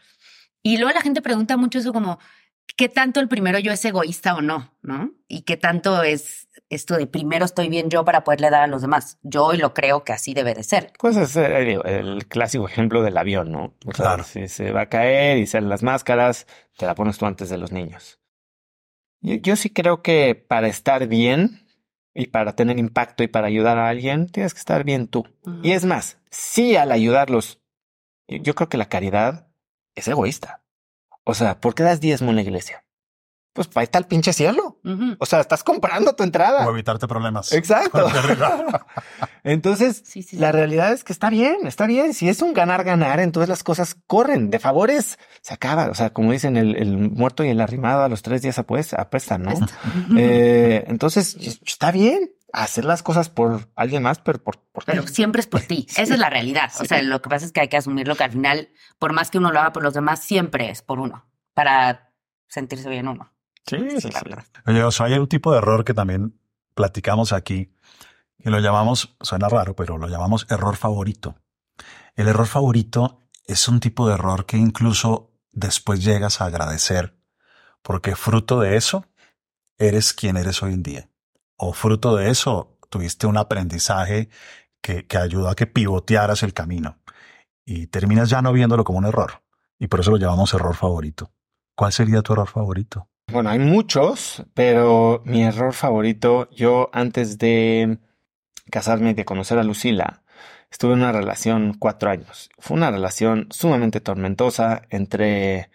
A: Y luego la gente pregunta mucho eso como, ¿qué tanto el primero yo es egoísta o no? ¿No? Y qué tanto es esto de primero estoy bien yo para poderle dar a los demás. Yo hoy lo creo que así debe de ser.
C: Pues es eh, el, clásico ejemplo del avión, ¿no? claro. Si se va a caer y salen las máscaras, te la pones tú antes de los niños. yo sí creo que para estar bien, y para tener impacto y para ayudar a alguien, tienes que estar bien tú. Y es más, sí al ayudarlos, yo creo que la caridad es egoísta. O sea, ¿por qué das diezmo en la iglesia? pues ahí está el pinche cielo. O sea, estás comprando tu entrada.
B: O evitarte problemas.
C: Exacto. entonces, la realidad es que está bien, está bien. Si es un ganar-ganar, entonces las cosas corren. De favores se acaba. O sea, como dicen, el, muerto y el arrimado a los tres días pues, apestan, ¿no? Eh, entonces, está bien hacer las cosas por alguien más, pero por, por
A: Pero siempre es por ti. Esa es la realidad. O sea, lo que pasa es que hay que asumirlo que al final, por más que uno lo haga por los demás, siempre es por uno, para sentirse bien uno.
B: Sí, sí, Oye, o sea, hay un tipo de error que también platicamos aquí, que lo llamamos, suena raro, pero lo llamamos error favorito. El error favorito es un tipo de error que incluso después llegas a agradecer, porque fruto de eso eres quien eres hoy en día. O fruto de eso tuviste un aprendizaje que, que ayudó a que pivotearas el camino. Y terminas ya no viéndolo como un error. Y por eso lo llamamos error favorito. ¿Cuál sería tu error favorito?
C: Bueno, hay muchos, pero mi error favorito, yo antes de casarme y de conocer a Lucila, estuve en una relación cuatro años. Fue una relación sumamente tormentosa entre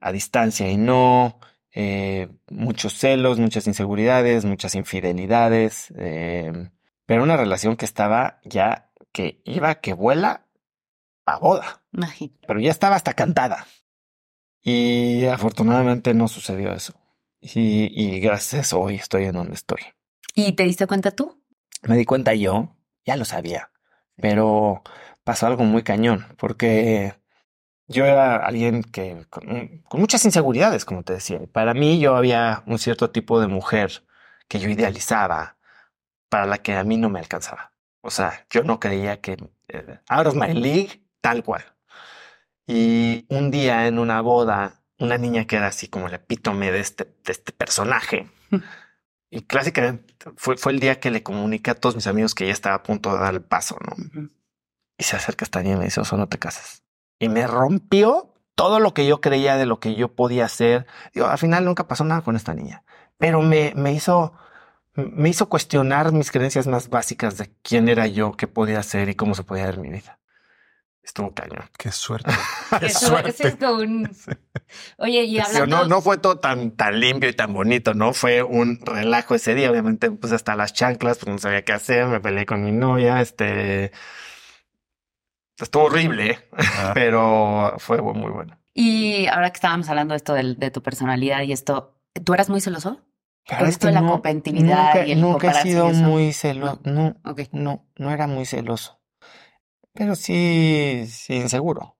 C: a distancia y no, eh, muchos celos, muchas inseguridades, muchas infidelidades, eh, pero una relación que estaba ya, que iba, que vuela a boda. Pero ya estaba hasta cantada. Y afortunadamente no sucedió eso. Y, y gracias a eso hoy estoy en donde estoy.
A: ¿Y te diste cuenta tú?
C: Me di cuenta yo, ya lo sabía, pero pasó algo muy cañón, porque yo era alguien que con, con, muchas inseguridades, como te decía. Para mí yo había un cierto tipo de mujer que yo idealizaba, para la que a mí no me alcanzaba. O sea, yo no creía que eh, out of my league, tal cual. Y un día en una boda, una niña que era así como el epítome de este, de este personaje. y clásicamente fue, fue el día que le comuniqué a todos mis amigos que ya estaba a punto de dar el paso, ¿no? Y se acerca esta niña y me dice, Oso, no te casas. Y me rompió todo lo que yo creía de lo que yo podía hacer. Digo, al final nunca pasó nada con esta niña, pero me, me hizo, me hizo cuestionar mis creencias más básicas de quién era yo, qué podía hacer y cómo se podía ver mi vida. Estuvo cañón.
B: Qué suerte. Qué suerte.
A: Oye, y hablando...
C: No, no fue todo tan, tan limpio y tan bonito, ¿no? Fue un relajo ese día. Obviamente, pues hasta las chanclas, pues no sabía qué hacer. Me peleé con mi novia, este... Estuvo horrible, pero fue muy bueno.
A: Y ahora que estábamos hablando de esto de, tu personalidad y esto, ¿tú eras muy celoso?
C: Pero esto de la competitividad nunca, y el nunca he sido muy celoso. No, no, no era muy celoso pero sí, sí inseguro.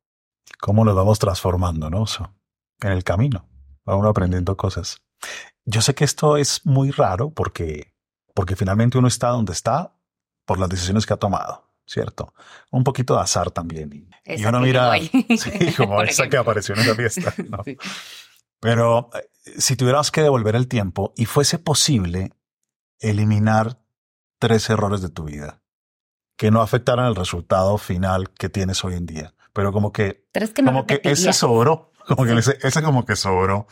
B: ¿Cómo nos vamos transformando, no? en el camino, va uno aprendiendo cosas. Yo sé que esto es muy raro porque, porque finalmente uno está donde está por las decisiones que ha tomado, ¿cierto? Un poquito de azar también. Y, uno mira, sí, como esa que apareció en esa fiesta. ¿no? Pero eh, si tuviéramos que devolver el tiempo y fuese posible eliminar tres errores de tu vida, que no afectaran el resultado final que tienes hoy en día. Pero como que, como que ese sobró. como que ese, ese como que sobró.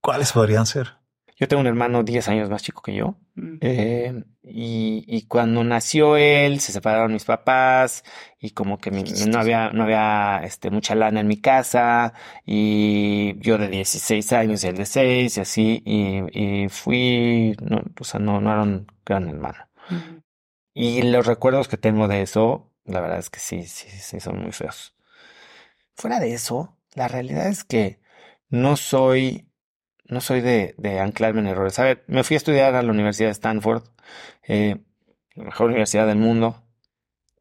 B: ¿Cuáles podrían ser?
C: Yo tengo un hermano 10 años más chico que yo. Mm. Eh, y, y, cuando nació él, se separaron mis papás y como que no había, no había este, mucha lana en mi casa y yo de 16 años y él de 6 y así y, y fui, no, o sea, no, no era un gran hermano. Y los recuerdos que tengo de eso, la verdad es que sí, sí, sí, son muy feos. Fuera de eso, la realidad es que no soy no soy de, de, anclarme en errores. A ver, me fui a estudiar a la Universidad de Stanford, eh, la mejor universidad del mundo,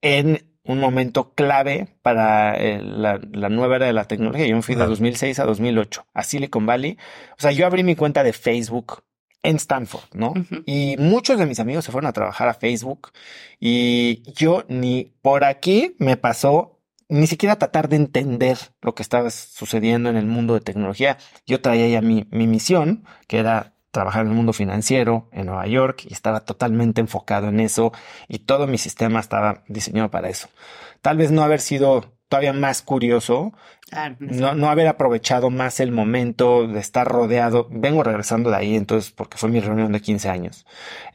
C: en un momento clave para eh, la, la, nueva era de la tecnología. Yo me fui de 2006 a 2008 a Silicon Valley. O sea, yo abrí mi cuenta de Facebook en Stanford, ¿no? Y muchos de mis amigos se fueron a trabajar a Facebook y yo ni por aquí me pasó ni siquiera tratar de entender lo que estaba sucediendo en el mundo de tecnología. Yo traía ya mi, mi misión, que era trabajar en el mundo financiero en Nueva York y estaba totalmente enfocado en eso y todo mi sistema estaba diseñado para eso. Tal vez no haber sido todavía más curioso, no, no haber aprovechado más el momento de estar rodeado. Vengo regresando de ahí entonces porque fue mi reunión de 15 años.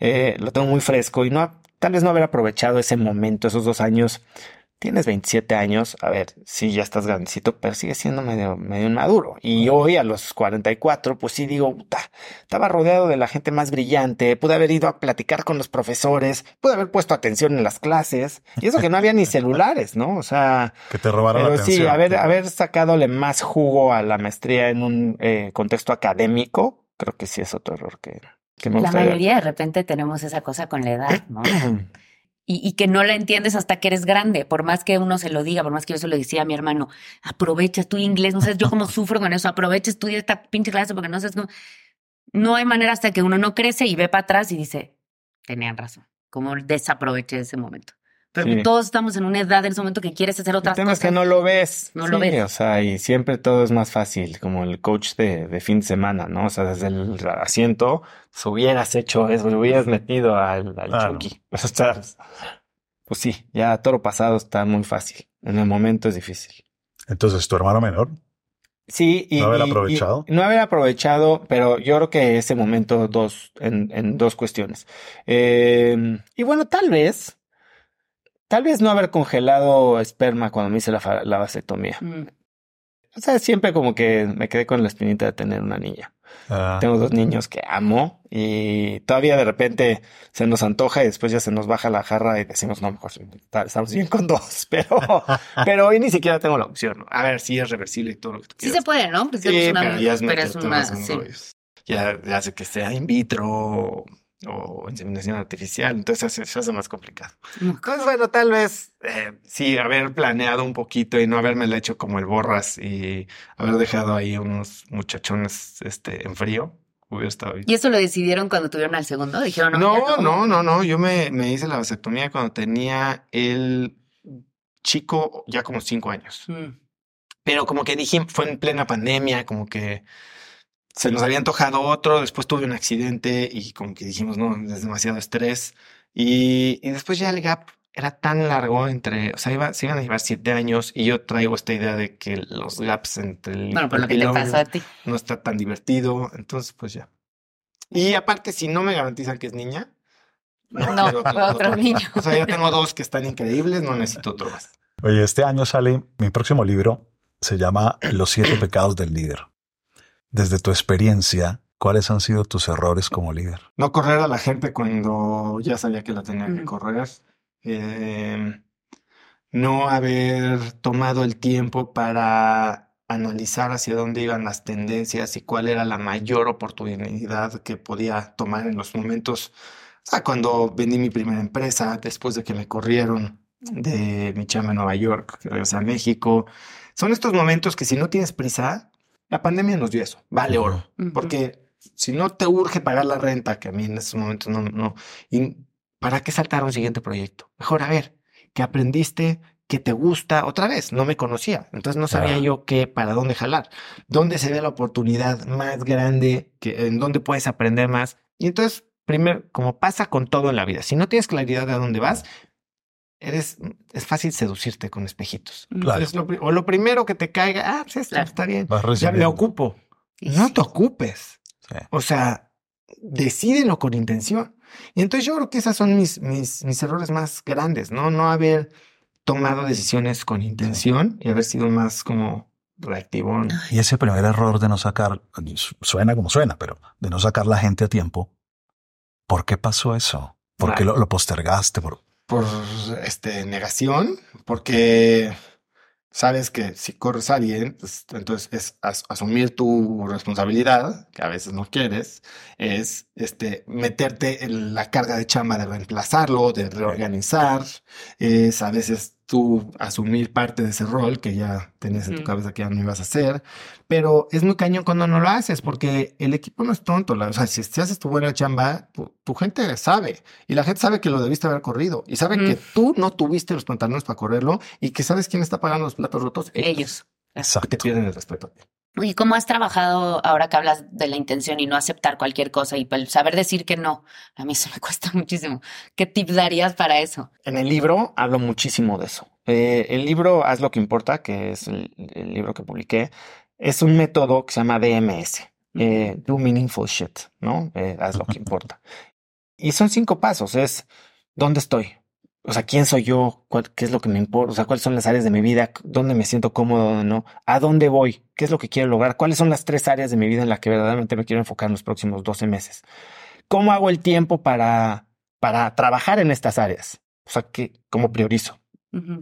C: Eh, lo tengo muy fresco y no, tal vez no haber aprovechado ese momento, esos dos años tienes 27 años, a ver, sí, ya estás grandecito, pero sigue siendo medio, medio inmaduro. Y hoy a los 44, pues sí digo, puta, estaba rodeado de la gente más brillante, pude haber ido a platicar con los profesores, pude haber puesto atención en las clases, y eso que no había ni celulares, ¿no? O sea...
B: Que te robaron pero
C: sí, haber, haber sacadole más jugo a la maestría en un eh, contexto académico, creo que sí es otro error que, que me
A: La mayoría de repente tenemos esa cosa con la edad, ¿no? y, que no la entiendes hasta que eres grande, por más que uno se lo diga, por más que yo se lo decía a mi hermano, aprovecha tu inglés, no sé yo cómo sufro con eso, aprovecha, estudia esta pinche clase porque no sé cómo. No hay manera hasta que uno no crece y ve para atrás y dice, tenían razón, como desaproveché ese momento. Pero todos estamos en una edad en ese momento que quieres hacer otras
C: El tema
A: cosas.
C: es que no lo ves.
A: No lo ves.
C: O sea, y siempre todo es más fácil, como el coach de, de fin de semana, ¿no? O sea, desde el asiento, si hubieras hecho eso, hubieras metido al, al. Chucky. O sea, pues sí, ya todo lo pasado está muy fácil. En el momento es difícil.
B: Entonces, tu hermano menor,
C: Sí, y
B: No haber
C: y- y-
B: aprovechado.
C: no haber aprovechado, pero yo creo que ese momento dos, en, en dos cuestiones. Eh, y bueno, tal vez, tal vez no haber congelado esperma cuando me hice la, la vasectomía.
A: Mm.
C: O sea, siempre como que me quedé con la espinita de tener una niña.
B: ah,
C: Tengo dos niños que amo y todavía de repente se nos antoja y después ya se nos baja la jarra y decimos, no, mejor estamos bien con dos, pero, pero hoy ni siquiera tengo la opción. A ver, sí es reversible y todo lo que tú
A: Sí
C: quieras.
A: se puede, ¿no? Pues
C: Sí,
A: es una-
C: pero ya es
A: pero es
C: meterte
A: una- sí.
C: Ya, ya hace que sea in vitro o, inseminación artificial, entonces se, se hace más complicado. Entonces, bueno, tal vez eh, sí haber planeado un poquito y no haberme hecho como el borras y haber dejado ahí unos muchachones este, en frío, hubiera estado bien.
A: ¿Y eso lo decidieron cuando tuvieron al segundo? Dijeron,
C: No,
A: ya
C: no, no, no. Yo me, me hice la vasectomía cuando tenía el chico ya como cinco años.
A: Mm.
C: Pero como que dije, fue en plena pandemia, como que se nos había antojado otro, después tuve un accidente y como que dijimos, no, es demasiado estrés. Y, y después ya el gap era tan largo entre, o sea, iba, se iban a llevar siete años y yo traigo esta idea de que los gaps entre el
A: Bueno, lo que te pasó a ti.
C: no está tan divertido, entonces pues ya. Y aparte, si no me garantizan que es niña,
A: No, fue otro niño.
C: O sea, ya tengo dos que están increíbles, no necesito otro más.
B: Oye, este año sale mi próximo libro, se llama Los siete pecados del líder. Desde tu experiencia, ¿cuáles han sido tus errores como líder?
C: No correr a la gente cuando ya sabía que la tenía que correr. Eh, no haber tomado el tiempo para analizar hacia dónde iban las tendencias y cuál era la mayor oportunidad que podía tomar en los momentos. O sea, cuando vendí mi primera empresa, después de que me corrieron de mi chamba en Nueva York, que regresé a México. Son estos momentos que si no tienes prisa, la pandemia nos dio eso, vale oro. Porque si no te urge pagar la renta, que a mí en estos momentos no, no, y ¿para qué saltar a un siguiente proyecto? Mejor a ver, ¿qué aprendiste? ¿Qué te gusta? Otra vez, no me conocía, entonces no sabía
B: Ah.
C: yo qué, para dónde jalar, dónde se ve la oportunidad más grande, que, en dónde puedes aprender más. Y entonces, primero, como pasa con todo en la vida, si no tienes claridad de a dónde vas, eres, es fácil seducirte con espejitos.
B: Claro.
C: lo o lo primero que te caiga, ah, pues esto está bien. Ya me ocupo. No te ocupes.
B: Sí.
C: O sea, decídelo con intención. Y entonces yo creo que esas son mis, mis, mis errores más grandes, ¿no? No haber tomado decisiones con intención y haber sido más como reactivón.
B: Y ese primer error de no sacar, suena como suena, pero de no sacar la gente a tiempo. ¿Por qué pasó eso? ¿Por qué lo, lo postergaste? ¿Por-
C: Por este negación, porque sabes que si corres a alguien, pues, entonces es as- asumir tu responsabilidad, que a veces no quieres, es este meterte en la carga de chamba de reemplazarlo, de reorganizar, es a veces tú asumir parte de ese rol que ya tenías en tu cabeza que ya no ibas a hacer, pero es muy cañón cuando no lo haces, porque el equipo no es tonto, la- o sea, si, si haces tu buena chamba, tu, tu gente sabe, y la gente sabe que lo debiste haber corrido, y sabe que tú no tuviste los pantalones para correrlo, y que sabes quién está pagando los platos rotos,
A: Ellos.
C: te
B: Exacto.
C: pierden el respeto.
A: ¿Y cómo has trabajado ahora que hablas de la intención y no aceptar cualquier cosa y el saber decir que no? A mí eso me cuesta muchísimo. ¿Qué tips darías para eso?
C: En el libro hablo muchísimo de eso. Eh, el libro Haz lo que importa, que es el, el libro que publiqué, es un método que se llama DMS. eh, do meaningful shit, ¿no? Eh, haz lo que importa. Y son cinco pasos. Es dónde estoy. O sea, quién soy yo, ¿Cuál- qué es lo que me importa, o sea, cuáles son las áreas de mi vida, dónde me siento cómodo, dónde no, a dónde voy, qué es lo que quiero lograr, cuáles son las tres áreas de mi vida en las que verdaderamente me quiero enfocar en los próximos 12 meses. ¿Cómo hago el tiempo para, para trabajar en estas áreas? O sea, que, ¿cómo priorizo?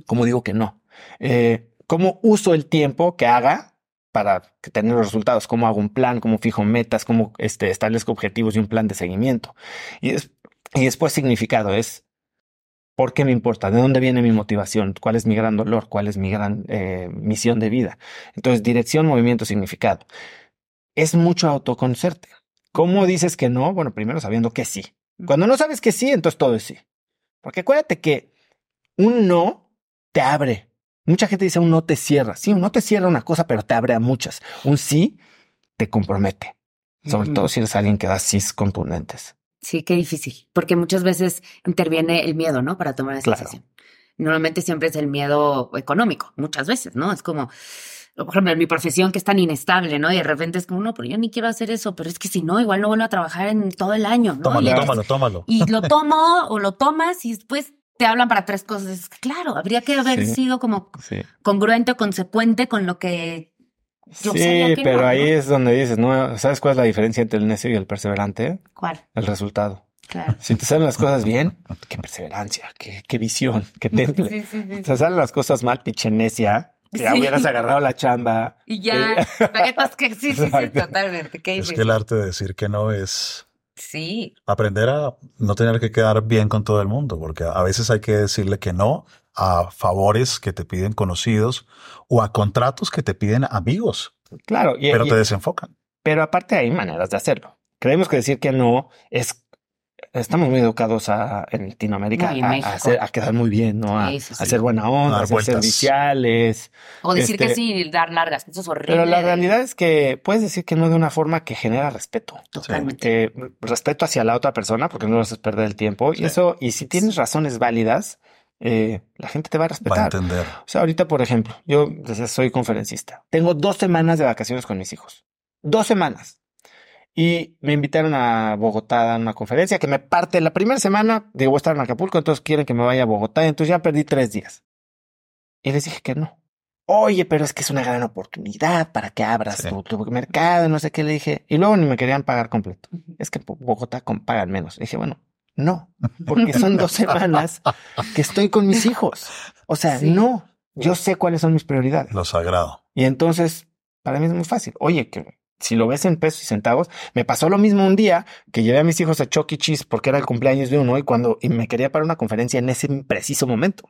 C: ¿Cómo digo que no? Eh, ¿Cómo uso el tiempo que haga para tener los resultados? ¿Cómo hago un plan? ¿Cómo fijo metas? ¿Cómo este, establezco objetivos y un plan de seguimiento? Y, des- y después significado es ¿por qué me importa? ¿De dónde viene mi motivación? ¿Cuál es mi gran dolor? ¿Cuál es mi gran eh, misión de vida? Entonces, dirección, movimiento, significado. Es mucho autoconocerte. ¿Cómo dices que no? Bueno, primero sabiendo que sí. Cuando no sabes que sí, entonces todo es sí. Porque acuérdate que un no te abre. Mucha gente dice un no te cierra. Sí, un no te cierra una cosa, pero te abre a muchas. Un sí te compromete. Sobre todo si eres alguien que da sís contundentes.
A: Sí, qué difícil, porque muchas veces interviene el miedo, ¿no? Para tomar esa
C: Claro.
A: decisión. Normalmente siempre es el miedo económico, muchas veces, ¿no? Es como, por ejemplo, en mi profesión que es tan inestable, ¿no? Y de repente es como, no, pero yo ni quiero hacer eso, pero es que si no, igual no vuelvo a trabajar en todo el año, ¿no?
B: Tómalo,
A: y,
B: tómalo, tómalo.
A: y lo tomo o lo tomas y después te hablan para tres cosas. Claro, habría que haber
C: Sí.
A: sido como
C: Sí.
A: congruente o consecuente con lo que yo
C: Sí, pero
A: no,
C: ahí
A: ¿no?
C: es donde dices, ¿no? ¿Sabes cuál es la diferencia entre el necio y el perseverante?
A: ¿Cuál?
C: El resultado.
A: Claro.
C: Si te salen las cosas bien, qué perseverancia, qué, qué visión, qué temple.
A: Sí, sí, sí.
C: Te salen las cosas mal, pinche necia. que Ya hubieras agarrado la chamba.
A: Y ya,
C: Eh,
A: que sí, sí, sí, totalmente. Qué
B: Es que el arte de decir que no es
A: Sí,
B: aprender a no tener que quedar bien con todo el mundo, porque a veces hay que decirle que no a favores que te piden conocidos o a contratos que te piden amigos,
C: Claro, y,
B: pero
C: y-
B: te desenfocan.
C: pero aparte hay maneras de hacerlo. Creemos que decir que no es. Estamos muy educados a, en Latinoamérica
A: No, y en
C: a, a hacer- a quedar muy bien, ¿no? A,
A: Sí, sí, sí.
C: a ser buena onda,
B: Dar
C: a ser serviciales.
A: O decir que
C: Este,
A: sí y dar largas. Eso es horrible.
C: Pero la realidad es que puedes decir que no de una forma que genera respeto.
A: Totalmente.
C: Eh, respeto hacia la otra persona porque no le haces perder el tiempo. Y eso, y si tienes razones válidas, eh, la gente te va a
B: Va a
C: respetar.
B: entender.
C: O sea, ahorita, por ejemplo, yo soy conferencista. Tengo dos semanas de vacaciones con mis hijos. Dos semanas. Y me invitaron a Bogotá a una conferencia que me parte la primera semana. Digo, voy a estar en Acapulco, entonces quieren que me vaya a Bogotá. Entonces ya perdí tres días. Y les dije que no. Oye, pero es que es una gran oportunidad para que abras
B: Sí.
C: tu, tu mercado, no sé qué le dije. Y luego ni me querían pagar completo. Es que en Bogotá pagan menos. dije, bueno, no, porque son dos semanas que estoy con mis hijos. O sea,
A: Sí.
C: no, yo sé cuáles son mis prioridades.
B: Lo sagrado.
C: Y entonces, para mí es muy fácil. Oye, que si lo ves en pesos y centavos, me pasó lo mismo un día que llevé a mis hijos a Chuck E. Cheese porque era el cumpleaños de uno y cuando y me quería para una conferencia en ese preciso momento.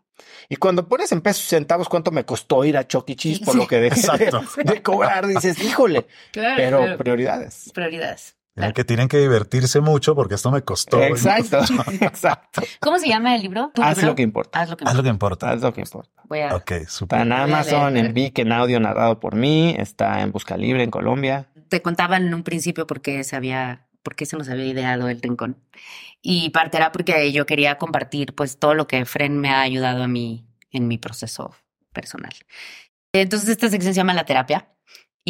C: Y cuando pones en pesos y centavos cuánto me costó ir a Chuck E. Cheese por
A: Sí.
C: lo que dejé de, de cobrar, dices, híjole,
A: Claro,
C: pero
A: pero
C: prioridades.
A: prioridades.
B: Tienen que tienen que divertirse mucho porque esto me costó.
C: Exacto, exacto.
A: ¿Cómo se llama el libro? ¿Tu
C: Haz
A: libro?
C: lo que importa.
A: Haz lo que
B: Haz lo
A: importa.
B: que importa.
C: Haz lo que importa.
A: Voy a...
B: Ok, súper.
C: Está en Amazon, en Vic, en audio narrado por mí, está en Busca Libre en Colombia.
A: Te contaban en un principio porque se había por qué se nos había ideado el rincón. Y parte era porque yo quería compartir pues todo lo que Fren me ha ayudado a mí en mi proceso personal. Entonces esta sección se llama la terapia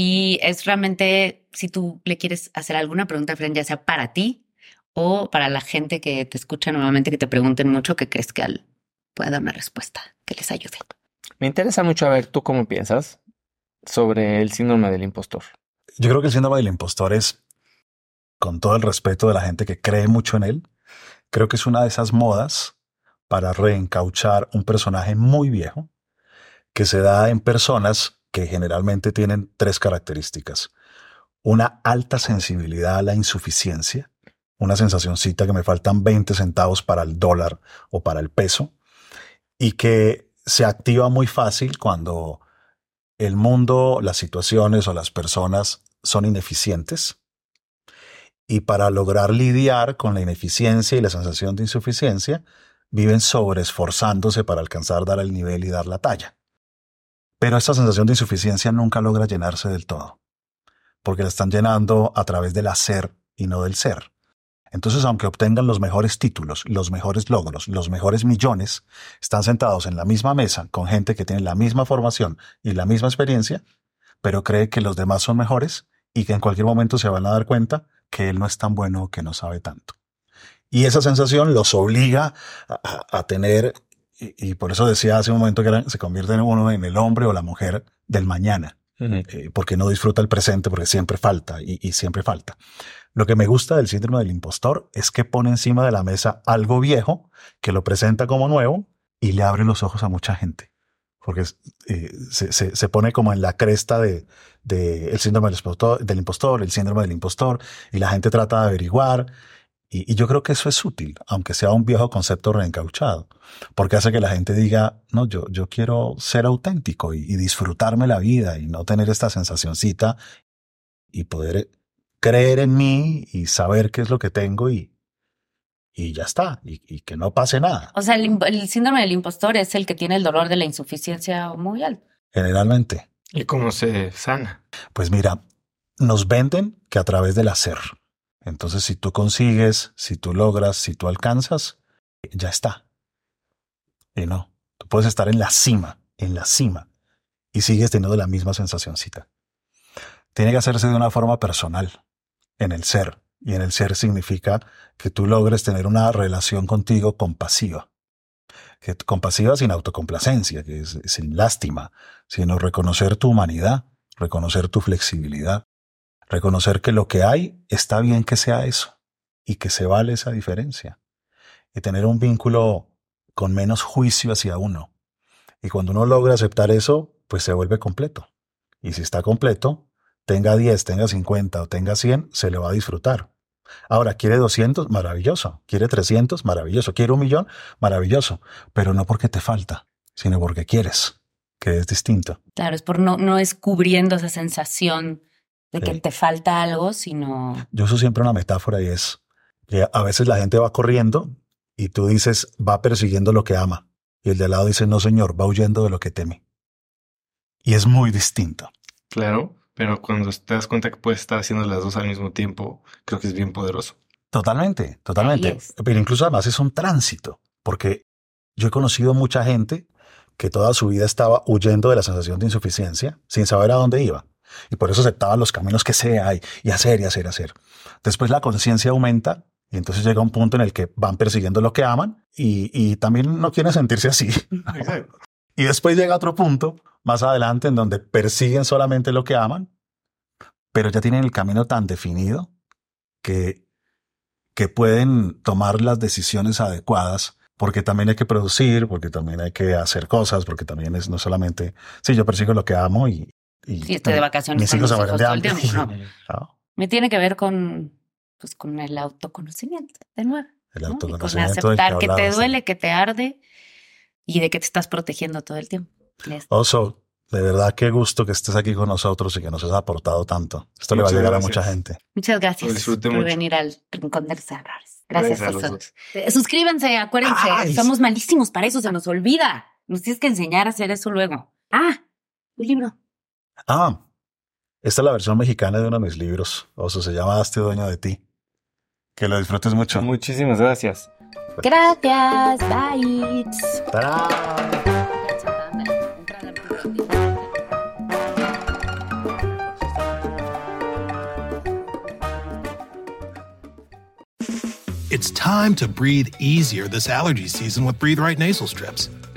A: y es realmente si tú le quieres hacer alguna pregunta a Fren, ya sea para ti o para la gente que te escucha normalmente que te pregunten mucho que crees que al pueda dar una respuesta que les ayude.
C: Me interesa mucho a ver tú cómo piensas sobre el síndrome del impostor.
B: Yo creo que el síndrome del impostor es, con todo el respeto de la gente que cree mucho en él, creo que es una de esas modas para reencauchar un personaje muy viejo que se da en personas que generalmente tienen tres características. Una alta sensibilidad a la insuficiencia, una sensacióncita que me faltan 20 centavos para el dólar o para el peso, y que se activa muy fácil cuando el mundo, las situaciones o las personas son ineficientes. Y para lograr lidiar con la ineficiencia y la sensación de insuficiencia, viven sobreesforzándose para alcanzar dar el nivel y dar la talla. Pero esta sensación de insuficiencia nunca logra llenarse del todo, porque la están llenando a través del hacer y no del ser. Entonces, aunque obtengan los mejores títulos, los mejores logros, los mejores millones, están sentados en la misma mesa con gente que tiene la misma formación y la misma experiencia, pero cree que los demás son mejores y que en cualquier momento se van a dar cuenta que él no es tan bueno que no sabe tanto. Y esa sensación los obliga a, tener, y, por eso decía hace un momento que se convierte en uno en el hombre o la mujer del mañana, eh, porque no disfruta el presente, porque siempre falta y siempre falta. Lo que me gusta del síndrome del impostor es que pone encima de la mesa algo viejo, que lo presenta como nuevo y le abre los ojos a mucha gente. Porque eh, se, pone como en la cresta de, el síndrome del impostor, del impostor, el síndrome del impostor, y la gente trata de averiguar. Y, yo creo que eso es útil, aunque sea un viejo concepto reencauchado, porque hace que la gente diga, no, yo, yo quiero ser auténtico y, y disfrutarme la vida y no tener esta sensacioncita y poder creer en mí y saber qué es lo que tengo y, y ya está, y, que no pase nada.
A: O sea, el, síndrome del impostor es el que tiene el dolor de la insuficiencia muy alto.
B: Generalmente.
C: ¿Y cómo se sana?
B: Pues mira, nos venden que a través del hacer. Entonces, si tú consigues, si tú logras, si tú alcanzas, ya está. Y no, tú puedes estar en la cima, en la cima, y sigues teniendo la misma sensacióncita. Tiene que hacerse de una forma personal en el ser. Y en el ser significa que tú logres tener una relación contigo compasiva. Que, compasiva sin autocomplacencia, que es, sin lástima, sino reconocer tu humanidad, reconocer tu flexibilidad, reconocer que lo que hay está bien que sea eso y que se vale esa diferencia. Y tener un vínculo con menos juicio hacia uno. Y cuando uno logra aceptar eso, pues se vuelve completo. Y si está completo, tenga 10, tenga 50 o tenga 100, se le va a disfrutar. Ahora, quiere 200, maravilloso. Quiere 300, maravilloso. Quiere un millón, maravilloso. Pero no porque te falta, sino porque quieres, que es distinto.
A: Claro, es por no, no es cubriendo esa sensación de que te falta algo, sino...
B: Yo uso siempre una metáfora y es que a veces la gente va corriendo y tú dices, va persiguiendo lo que ama. Y el de al lado dice, no señor, va huyendo de lo que teme. Y es muy distinto.
C: Claro. Pero cuando te das cuenta que puedes estar haciendo las dos al mismo tiempo, creo que es bien poderoso.
B: Totalmente, totalmente. Pero incluso además es un tránsito, porque yo he conocido mucha gente que toda su vida estaba huyendo de la sensación de insuficiencia sin saber a dónde iba. Y por eso aceptaban los caminos que sea y, y hacer y hacer y hacer. Después la conciencia aumenta y entonces llega un punto en el que van persiguiendo lo que aman y, y también no quieren sentirse así. y después llega otro punto más adelante en donde persiguen solamente lo que aman, pero ya tienen el camino tan definido que, que pueden tomar las decisiones adecuadas porque también hay que producir, porque también hay que hacer cosas, porque también es no solamente, sí, yo persigo lo que amo y...
A: y estoy de vacaciones.
B: Mis hijos se de hambre.
A: Me tiene que ver con, pues, con el autoconocimiento, de nuevo.
B: El autoconocimiento.
A: Con aceptar que te duele, que te arde y de que te estás protegiendo todo el tiempo.
B: Oso, de verdad qué gusto que estés aquí con nosotros y que nos has aportado tanto. Esto le va a llegar a mucha gente.
A: Muchas gracias por venir al Rincón de los Errores. Gracias, Oso. Eh, suscríbanse, acuérdense, somos malísimos para eso, se nos olvida. Nos tienes que enseñar a hacer eso luego. Ah, un libro.
B: Ah, esta es la versión mexicana de uno de mis libros. Oso, se llama Hazte dueño de ti. Que lo disfrutes mucho.
C: Muchísimas gracias.
A: Gracias. Bye.
D: It's time to breathe easier this allergy season with Breathe Right nasal strips.